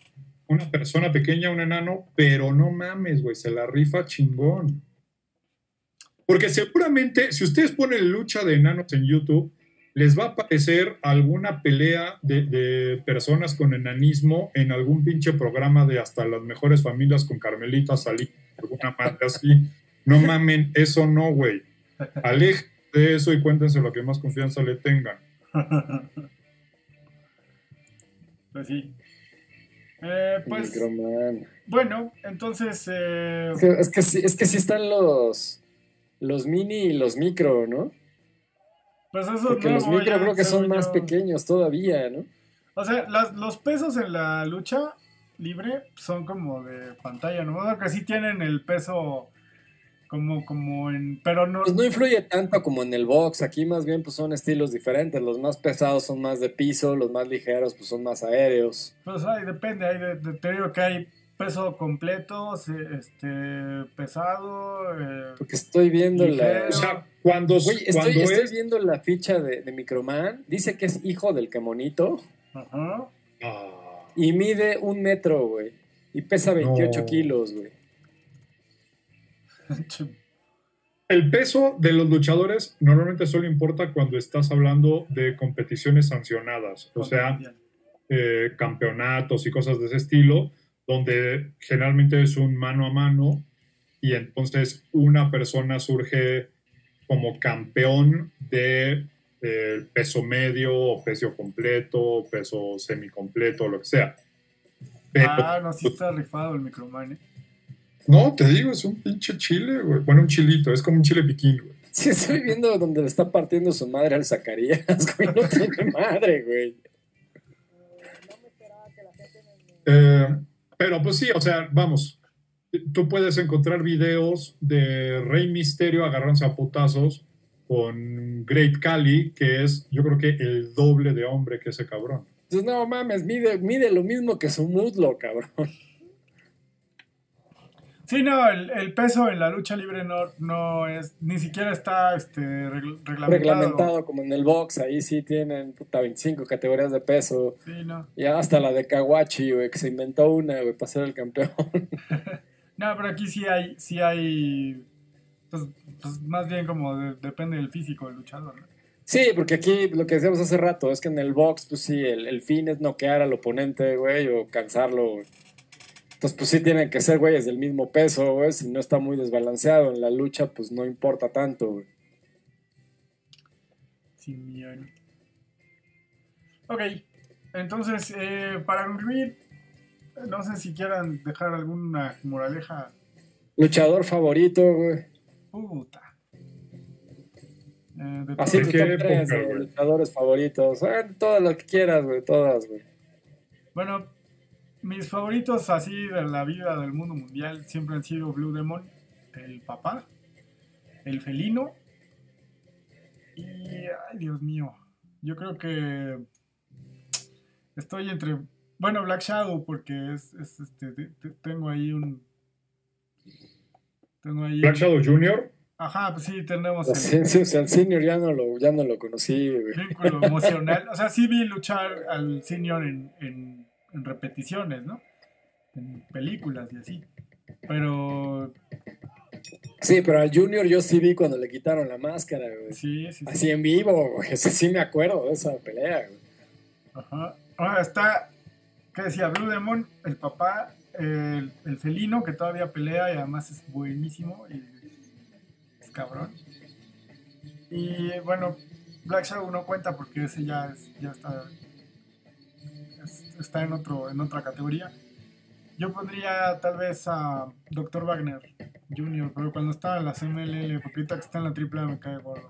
Una persona pequeña, un enano, pero no mames, güey, se la rifa chingón. Porque seguramente, si ustedes ponen lucha de enanos en YouTube, les va a aparecer alguna pelea de, personas con enanismo en algún pinche programa de hasta las mejores familias con Carmelita Salí, alguna madre así. No mamen, eso no, güey. Aleje de eso y cuéntense lo que más confianza le tengan. Pues sí. Eh, pues, bueno, entonces... Eh, es, que, es que sí están los, los mini y los micro, ¿no? Pues eso Porque los micro creo que son más pequeños todavía, ¿no? O sea, los pesos en la lucha libre son como de pantalla, ¿no? que sí tienen el peso como, como en... Pero no... Pues no influye tanto como en el box, aquí más bien pues son estilos diferentes, los más pesados son más de piso, los más ligeros pues son más aéreos. Pues ahí depende, hay de, te digo que hay peso completo, este, pesado. Eh, Porque estoy viendo la. O sea, cuando, estoy, viendo la ficha de, Microman. Dice que es hijo del Camonito. Ajá. Y mide un metro, güey. Y pesa 28 kilos, güey. (laughs) El peso de los luchadores normalmente solo importa cuando estás hablando de competiciones sancionadas, o sea, eh, campeonatos y cosas de ese estilo donde generalmente es un mano a mano y entonces una persona surge como campeón de eh, peso medio o peso completo, peso semicompleto, lo que sea. ah, no, sí está rifado el microman, ¿eh? No, te digo, es un pinche chile, güey. Bueno, un chilito, es como un chile piquín, güey. Sí, estoy viendo donde le está partiendo su madre al Zacarías, (laughs) güey. No tiene madre, güey. Eh, pero pues sí, o sea, vamos, tú puedes encontrar videos de Rey Misterio agarrándose a putazos con Great Cali, que es yo creo que el doble de hombre que ese cabrón. Pues no mames, mide, mide lo mismo que su muslo, cabrón. Sí, no, el, peso en la lucha libre no, no es, ni siquiera está este, reglamentado. Reglamentado como en el box, ahí sí tienen puta 25 categorías de peso. Sí, no. Ya hasta la de Kawachi, güey, que se inventó una, güey, para ser el campeón. (laughs) no, pero aquí sí hay, sí hay, pues, pues más bien como depende del físico del luchador, ¿no? Sí, porque aquí lo que decíamos hace rato es que en el box, pues sí, el, el fin es noquear al oponente, güey, o cansarlo, güey. Entonces, pues sí tienen que ser güeyes del mismo peso, güey. Si no está muy desbalanceado en la lucha, pues no importa tanto, güey. Sí, Ok, entonces, eh, para concluir, no sé si quieran dejar alguna moraleja. Luchador favorito, güey. Puta. Eh, Así que top tres luchadores favoritos. Eh, todas las que quieras, güey, todas, güey. Bueno, mis favoritos así de la vida del mundo mundial siempre han sido Blue Demon, el papá, el felino y, ay Dios mío, yo creo que estoy entre, bueno, Black Shadow porque es, este, tengo ahí un... Tengo ahí Black Shadow Jr. Ajá, pues sí, tenemos. El, sí, o sea, el senior ya no lo, ya no lo conocí, Vínculo emocional. O sea, sí vi luchar al senior en en repeticiones, ¿no? En películas y así. Pero. Sí, pero al Junior yo sí vi cuando le quitaron la máscara, güey. Sí, sí, Así en vivo, güey. (laughs) sí me acuerdo de esa pelea, güey. Ajá. Ahora está, ¿qué decía? Blue Demon, el papá, el, felino que todavía pelea y además es buenísimo y es cabrón. Y bueno, Black Shadow no cuenta porque ese ya, ya está está en, otro, en otra categoría. Yo pondría tal vez a Dr. Wagner Jr., pero cuando estaba en la CMLL, porque ahorita que está en la AAA me cae gordo.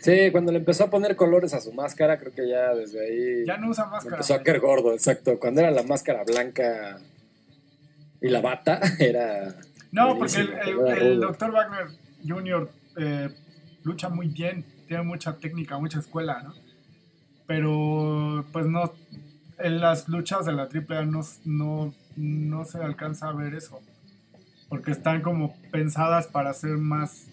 Sí, cuando le empezó a poner colores a su máscara, creo que ya desde ahí. Ya no usa máscara. Empezó a caer gordo, exacto. Cuando era la máscara blanca y la bata, (laughs) era. No, porque el, el, Dr. Wagner Jr. eh, lucha muy bien, tiene mucha técnica, mucha escuela, ¿no? Pero pues no, en las luchas de la AAA no, no, no se alcanza a ver eso. Porque están como pensadas para hacer más,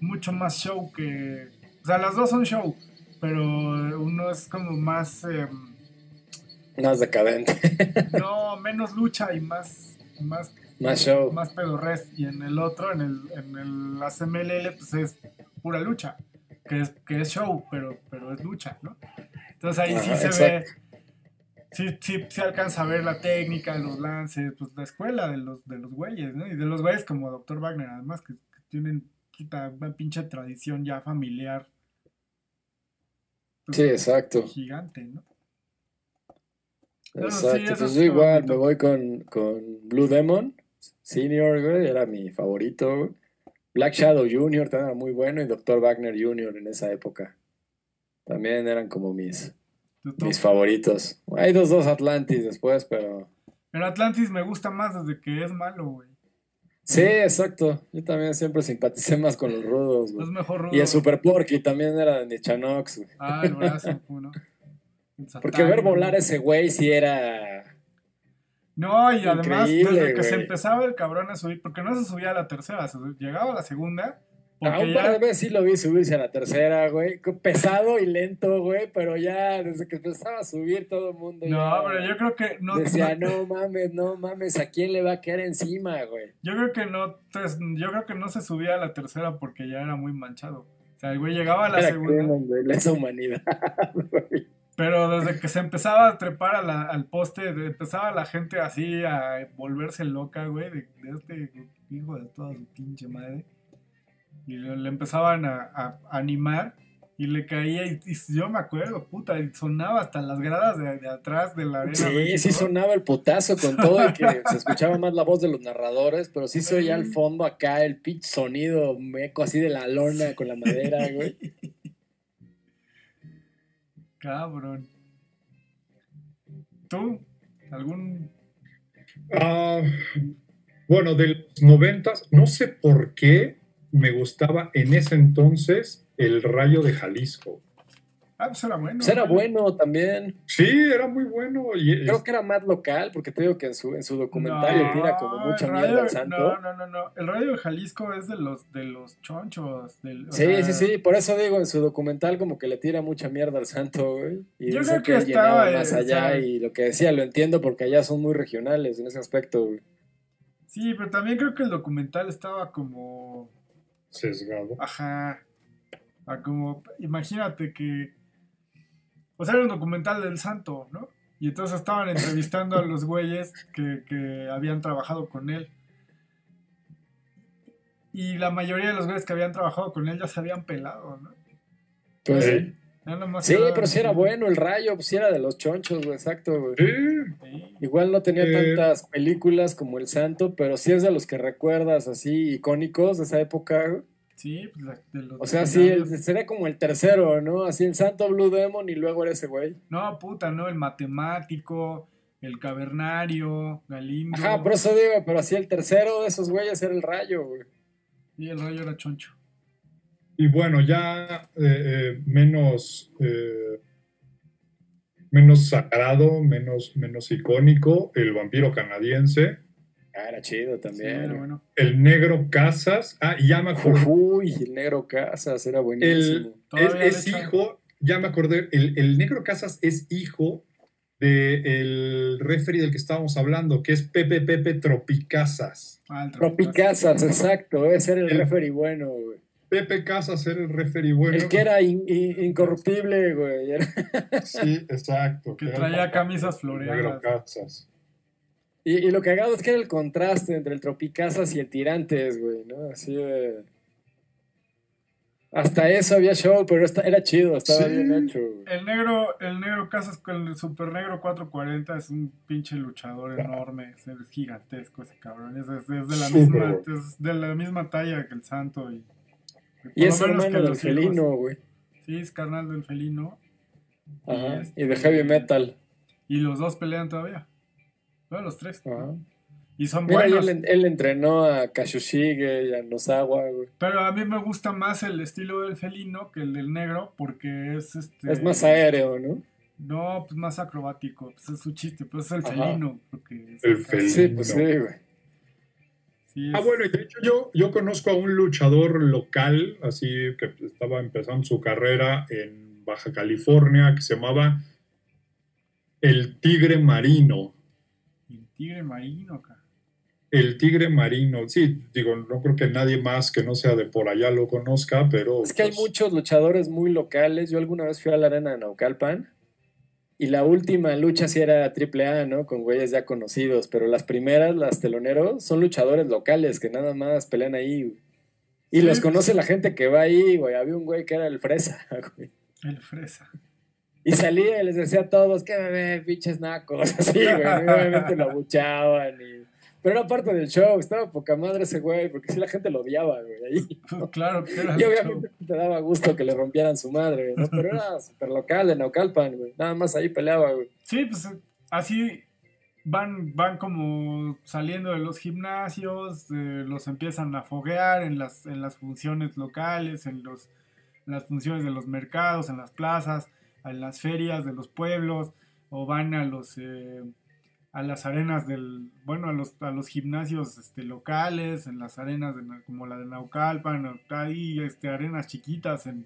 mucho más show que... O sea, las dos son show, pero uno es como más... Em, más decadente. (laughs) no, menos lucha y más... Más, más show. Más pedorres. Y en el otro, en el, en el ACMLL, pues es pura lucha. Que es, que es show, pero, pero es lucha, ¿no? Entonces ahí sí se ve sí, sí, se alcanza a ver la técnica, los lances, pues la escuela de los, de los güeyes, ¿no? Y de los güeyes como Dr. Wagner, además, que, tienen una pinche tradición ya familiar. Pues, sí, exacto. Gigante, ¿no? exacto, pues yo igual me voy con, con Blue Demon, Senior, güey, era mi favorito, Black Shadow Jr. también era muy bueno y Dr. Wagner Jr. en esa época. También eran como mis, mis favoritos. Hay dos, dos Atlantis después, pero. Pero Atlantis me gusta más desde que es malo, güey. Sí, exacto. Yo también siempre simpaticé más con los rudos, güey. Es mejor rudo. Y el Super Porky también era de Nichanox, güey. Ah, el brazo, (laughs) ¿no? Porque ver volar ese güey sí era. No, y además, desde que se empezaba el cabrón a subir, porque no se subía a la tercera, llegaba a la segunda a un par de veces sí lo vi subirse a la tercera, güey. Pesado y lento, güey, pero ya desde que empezaba a subir todo el mundo. No, pero yo creo que no. Decía, no mames, no mames, ¿a quién le va a caer encima, güey? Yo creo que no, yo creo que no se subía a la tercera porque ya era muy manchado. O sea, el güey llegaba a la segunda. esa humanidad, (laughs) güey. Pero desde que se empezaba a trepar al poste, empezaba la gente así a volverse loca, güey, de, de este hijo de toda su pinche madre y le, empezaban a, animar y le caía y, yo me acuerdo, puta, y sonaba hasta las gradas de, atrás de la arena. Sí, sí sonaba el putazo con todo y que (laughs) se escuchaba más la voz de los narradores, pero sí se oía al fondo acá el pitch sonido meco así de la lona con la madera, güey. (laughs) Cabrón. ¿Tú? ¿Algún...? Ah, bueno, de los noventas, no sé por qué, me gustaba en ese entonces el Rayo de Jalisco. Ah, pues era bueno. Pues era bueno también. Sí, era muy bueno. Y Creo que era más local, porque te digo que en su, en su documental le tira como mucha mierda al santo. No, no, no, no. El Radio de Jalisco es de los, de los chonchos. sí, sí, sí. Por eso digo, en su documental como que le tira mucha mierda al santo, güey. Y Yo creo que, estaba más allá. Y lo que decía, lo entiendo porque allá son muy regionales en ese aspecto, güey. Sí, pero también creo que el documental estaba como Sesgado. Ajá. como, imagínate que. O sea, era un documental del santo, ¿no? Y entonces estaban entrevistando a los güeyes que, habían trabajado con él. Y la mayoría de los güeyes que habían trabajado con él ya se habían pelado, ¿no? Pues sí. Sí, pero si era bueno el rayo, pues sí era de los chonchos, güey, exacto, güey. Igual no tenía eh. tantas películas como El Santo, pero sí es de los que recuerdas así icónicos de esa época, Sí, pues de los. O sea, sí, sería como el tercero, ¿no? Así el Santo Blue Demon y luego era ese güey. No, puta, ¿no? El matemático, el cavernario, Galindo. Ajá, por eso digo, pero así el tercero de esos güeyes era el rayo, güey. Y el rayo era choncho. Y bueno, ya eh, eh, menos, eh, menos sagrado, menos, menos icónico, el vampiro canadiense. Ah, era chido también. El negro Casas. Ah, ya me acordé. Uy, el negro Casas era buenísimo. es, hijo, ya me acordé, el, negro Casas es hijo del el referee del que estábamos hablando, que es Pepe Pepe Tropicasas. Ah, Tropicasas, exacto, ese era el, el referee bueno, güey. Pepe Casas era el referee bueno. El que era incorruptible, güey. (laughs) Sí, exacto. Que, traía camisas floreadas. Casas. Y, y, lo cagado es que era el contraste entre el Tropicasas y el Tirantes, güey, ¿no? Así de... Hasta eso había show, pero era chido, estaba bien hecho. El negro, el negro Casas con el super negro 440 es un pinche luchador enorme, es, gigantesco ese cabrón. Es, es, de la misma, es de la misma talla que el Santo y y es hermano del felino, güey. Sí, es carnal del felino. Ajá. Y, de heavy metal. Y los dos pelean todavía. Bueno, los tres. Y son Mira, y buenos. él, él entrenó a Kashushige y a Nozawa, güey. Pero a mí me gusta más el estilo del felino que el del negro porque es este. Es más aéreo, ¿no? No, pues más acrobático. Pues es su chiste, pues es el Ajá. felino. Porque es El felino. Sí, pues sí, güey. Sí, Ah, bueno, y de hecho yo, yo conozco a un luchador local, así que estaba empezando su carrera en Baja California, que se llamaba El Tigre Marino. El tigre marino acá. El Tigre Marino, sí, digo, no creo que nadie más que no sea de por allá lo conozca, pero... Es que hay pues, muchos luchadores muy locales. Yo alguna vez fui a la arena de Naucalpan y la última lucha sí era triple A, ¿no? Con güeyes ya conocidos, pero las primeras, las teloneros, son luchadores locales que nada más pelean ahí, güey. Y Sí. los conoce la gente que va ahí, güey. Había un güey que era el fresa, (laughs) güey. El fresa. Y salía y les decía a todos, que bebé, pinches nacos, (laughs) así, güey. Y obviamente lo abuchaban y... Pero era parte del show, estaba poca madre ese güey, porque sí la gente lo odiaba, güey, ahí. Pues (laughs) claro era Y obviamente te daba gusto que le rompieran su madre, ¿no? Pero era (laughs) súper local de Naucalpan, güey. Nada más ahí peleaba, güey. Sí, pues así van, van como saliendo de los gimnasios, eh, los empiezan a foguear en las, en las funciones locales, en, los, en las funciones de los mercados, en las plazas, en las ferias de los pueblos, o van a los eh, a las arenas del, bueno, a los, a los gimnasios este, locales, en las arenas de como la de Naucalpan, hay este, arenas chiquitas en,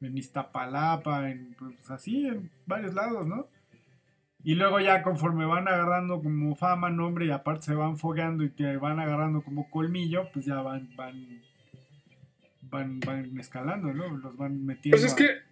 en Iztapalapa, en, pues así, en varios lados, ¿no? Y luego ya conforme van agarrando como fama, nombre y aparte se van fogueando y te van agarrando como colmillo, pues ya van, van, van, van escalando, ¿no? Los van metiendo. Pues es que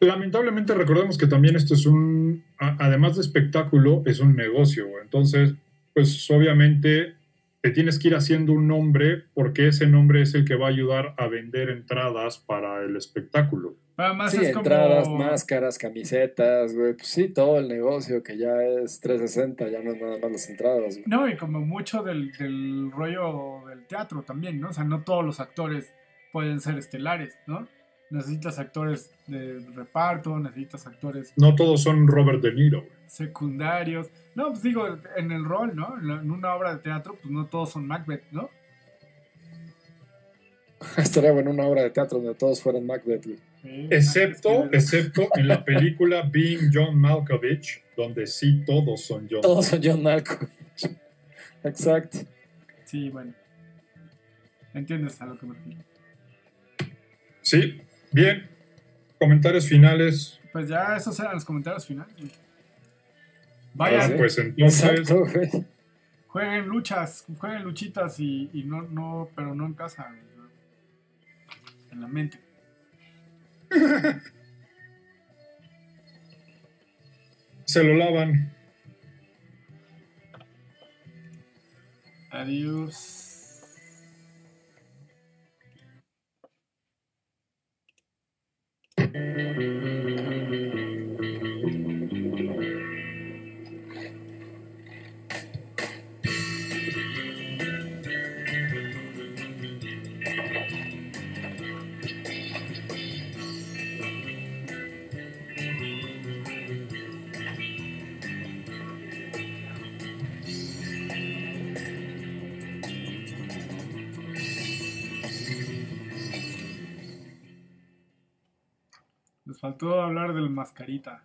lamentablemente recordemos que también esto es un, además de espectáculo, es un negocio. Entonces, pues obviamente te tienes que ir haciendo un nombre porque ese nombre es el que va a ayudar a vender entradas para el espectáculo. Además Sí, es como- entradas, máscaras, camisetas, güey. Pues sí, todo el negocio que ya es 360, ya no es nada más las entradas, güey. No, y como mucho del, del rollo del teatro también, ¿no? O sea, no todos los actores pueden ser estelares, ¿no? Necesitas actores de reparto, necesitas actores No todos son Robert De Niro. güey. secundarios. No, pues digo, en el rol, ¿no? En una obra de teatro, pues no todos son Macbeth, ¿no? (laughs) Estaría bueno una obra de teatro donde todos fueran Macbeth, güey. Sí, Excepto, excepto en la película (laughs) Being John Malkovich, donde sí todos son John. Todos son John Malkovich. (laughs) Exacto. Sí, bueno. Entiendes a lo que me refiero. Sí, bien. Comentarios finales. Pues ya esos eran los comentarios finales. Ah, Vayan, sí. pues entonces, Exacto, jueguen luchas, jueguen luchitas y, y no, no, pero no en casa, en la mente. (laughs) se lo lavan. Adiós. Faltó hablar del mascarita.